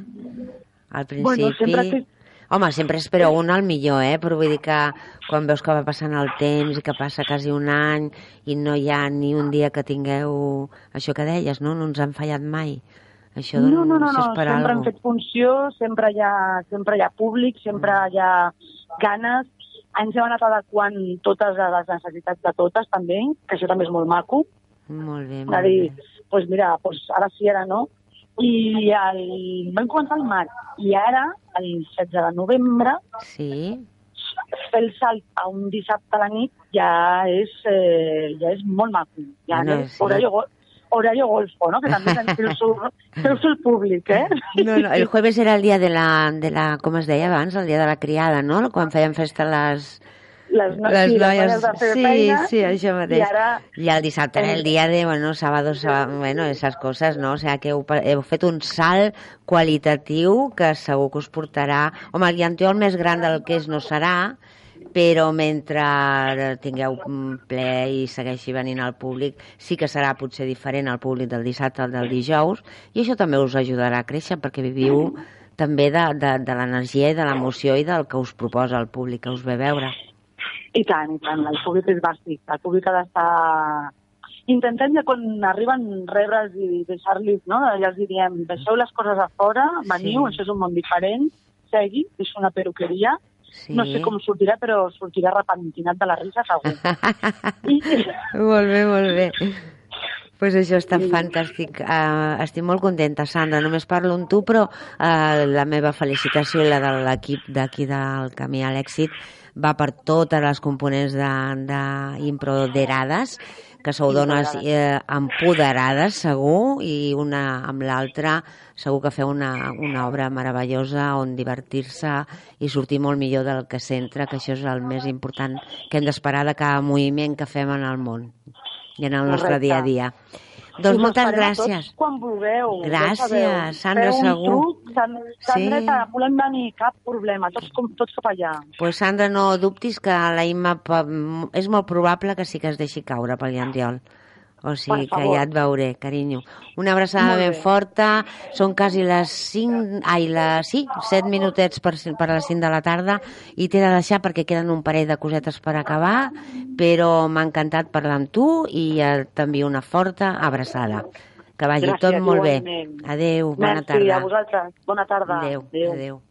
Al principi... Bueno, sempre que- Home, sempre espereu un al millor, eh? Però vull dir que quan veus que va passant el temps i que passa quasi un any i no hi ha ni un dia que tingueu... Això que deies, no? No ens han fallat mai. Això, No, no, no, no, per sempre hem fet funció, sempre hi ha, sempre hi ha públic, sempre hi ha ganes. Ens hem anat adequant totes a les necessitats de totes, també, que això també és molt maco. Molt bé, molt dir, bé. pues mira, pues ara sí, ara no. I el... vam començar al maig, i ara, el 16 de novembre, Sí? fer el salt a un dissabte a la nit ja és, eh, ja és molt maco. Ja Bueno, és sí. go- horario golfo, no? que també és el, públic, eh? No, no, el jueves era el dia de la, de la... Com es deia abans? El dia de la criada, no? Quan feien festa les... Les, no, les sí, noies... les sí, feina, sí, això mateix. I ara, I el dissabte era el dia de, bueno, sábado, sábado, bueno, esas coses, no? O sea, que heu, heu fet un salt qualitatiu que segur que us portarà... Home, el llantiol més gran del que és no serà, però mentre tingueu ple i segueixi venint al públic, sí que serà potser diferent el públic del dissabte al del dijous, i això també us ajudarà a créixer, perquè viviu també de, de, de l'energia i de l'emoció i del que us proposa el públic que us ve veure. I tant, i tant, el públic és bàsic. El públic ha d'estar... Intentem ja quan arriben rebre'ls i deixar-los, no? Ja els diem, deixeu les coses a fora, veniu, Sí. això és un món diferent, segui, és una peruqueria, Sí. no sé com sortirà, però sortirà repentinat de la risa, segur. I, Molt bé, molt bé. pues això està fantàstic. Uh, estic molt contenta, Sandra. Només parlo amb tu, però uh, la meva felicitació i la de l'equip d'aquí del Camí a l'Èxit va per totes les components d'improderades, que sou dones eh, empoderades, segur, i una amb l'altra segur que feu una, una obra meravellosa on divertir-se i sortir molt millor del que centra, que això és el més important que hem d'esperar de cada moviment que fem en el món i en el nostre Correcte. dia a dia. Doncs moltes gràcies. Quan vulgueu. Gràcies. Sandra, Feu un segur. Truc, San- Sandreta, Sí. volem venir, cap problema, tots, com, tots cap allà. Pues Sandra, no dubtis que la Imma és molt probable que sí que es deixi caure pel llantiol. O sigui que ja et veuré, carinyo. Una abraçada ben forta. Són quasi les 5... Ai, les... sí, 7 minutets per, per a les 5 de la tarda i t'he de deixar perquè queden un parell de cosetes per acabar, però m'ha encantat parlar amb tu i eh, t'envio una forta abraçada. Que vagi Gràcies, tot molt bé. Adéu, bona Merci, tarda. a vosaltres. Bona tarda. Adéu, Adéu. adéu.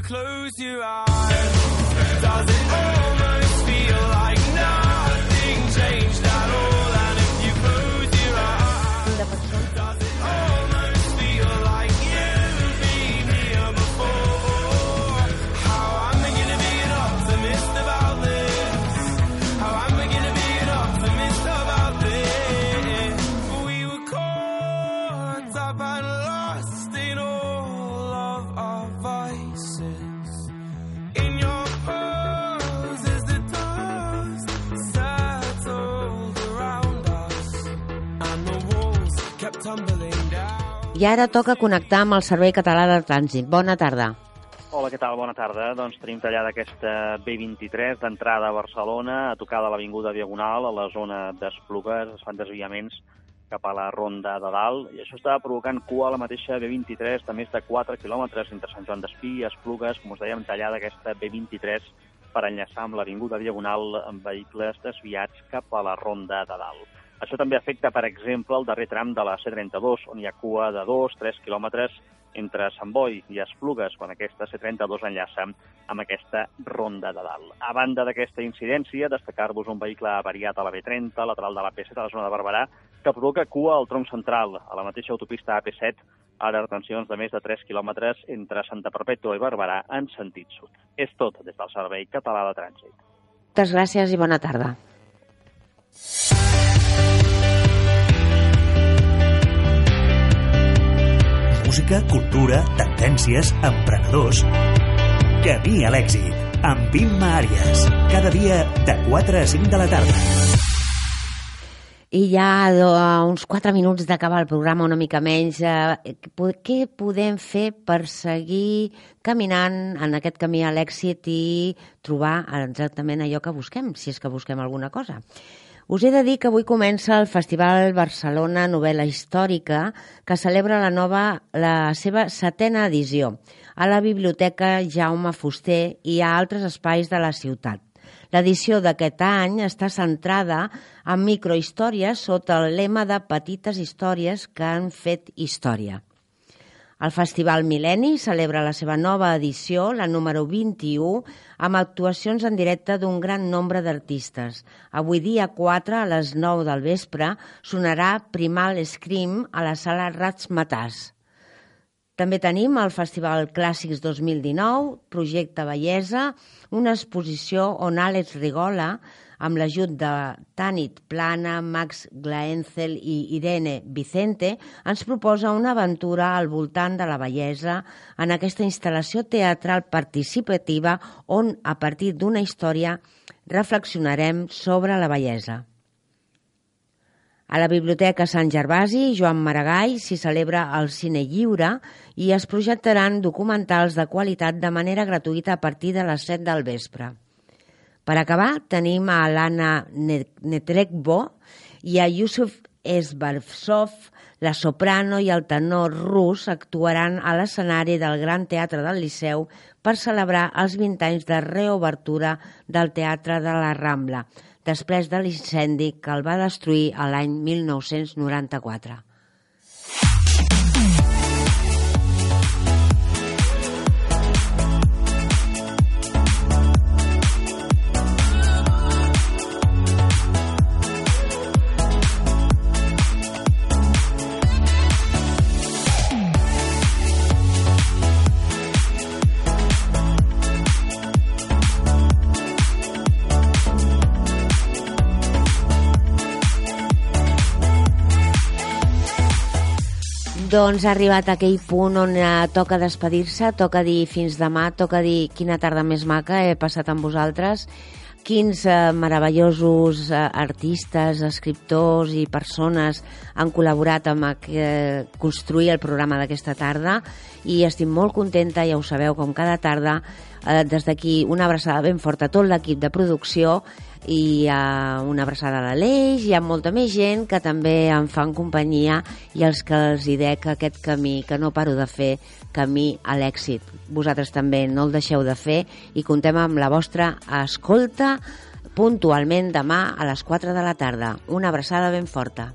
You close your eyes? I ara toca connectar amb el Servei Català de Trànsit. Bona tarda. Hola, què tal? Bona tarda. Doncs tenim tallada aquesta B23 d'entrada a Barcelona, a tocar de l'Avinguda Diagonal, a la zona d'Esplugues, es fan desviaments cap a la Ronda de Dalt, i això està provocant cua a la mateixa B23 de més de 4 quilòmetres entre Sant Joan d'Espí i Esplugues, com us dèiem, tallada aquesta B23 per enllaçar amb l'Avinguda Diagonal amb vehicles desviats cap a la Ronda de Dalt. Això també afecta, per exemple, el darrer tram de la C32, on hi ha cua de 2-3 quilòmetres entre Sant Boi i Esplugues, quan aquesta C32 enllaça amb aquesta ronda de dalt. A banda d'aquesta incidència, destacar-vos un vehicle avariat a la B30, lateral de la P7 a la zona de Barberà, que provoca cua al tronc central, a la mateixa autopista AP7, ara retencions de més de 3 quilòmetres entre Santa Perpètua i Barberà en sentit sud. És tot des del Servei Català de Trànsit. Moltes gràcies i bona tarda. Música, cultura, tendències, emprenedors. Camí a l'èxit, amb Imma Àries. Cada dia de 4 a 5 de la tarda. I ja a uns 4 minuts d'acabar el programa, una mica menys, eh, què podem fer per seguir caminant en aquest camí a l'èxit i trobar exactament allò que busquem, si és que busquem alguna cosa? Us he de dir que avui comença el Festival Barcelona Novel·la Històrica, que celebra la nova, la seva setena edició, a la Biblioteca Jaume Fuster i a altres espais de la ciutat. L'edició d'aquest any està centrada en microhistòries sota el lema de petites històries que han fet història. El Festival Mil·lenni celebra la seva nova edició, la número 21, amb actuacions en directe d'un gran nombre d'artistes. Avui dia 4 a les 9 del vespre sonarà Primal Scream a la sala Ratsmatàs. També tenim el Festival Clàssics 2019, Projecte Bellesa, una exposició on Àlex Rigola, amb l'ajut de Tanit Plana, Max Glaenzel i Irene Vicente, ens proposa una aventura al voltant de la bellesa en aquesta instal·lació teatral participativa on, a partir d'una història, reflexionarem sobre la bellesa. A la Biblioteca Sant Gervasi, Joan Maragall, s'hi celebra el Cine Lliure i es projectaran documentals de qualitat de manera gratuïta a partir de les 7 del vespre. Per acabar, tenim a l'Anna Netrekbo i a Yusuf Esbarsov, la soprano i el tenor rus actuaran a l'escenari del Gran Teatre del Liceu per celebrar els 20 anys de reobertura del Teatre de la Rambla, després de l'incendi que el va destruir l'any 1994. Doncs ha arribat aquell punt on eh, toca despedir-se, toca dir fins demà, toca dir quina tarda més maca he passat amb vosaltres, quins eh, meravellosos eh, artistes, escriptors i persones han col·laborat amb eh, construir el programa d'aquesta tarda i estic molt contenta, ja ho sabeu, com cada tarda, eh, des d'aquí una abraçada ben forta a tot l'equip de producció i uh, una abraçada a l'Aleix i a molta més gent que també em fan companyia i els que els hi dec aquest camí que no paro de fer, camí a l'èxit. Vosaltres també no el deixeu de fer i contem amb la vostra escolta puntualment demà a les 4 de la tarda. Una abraçada ben forta.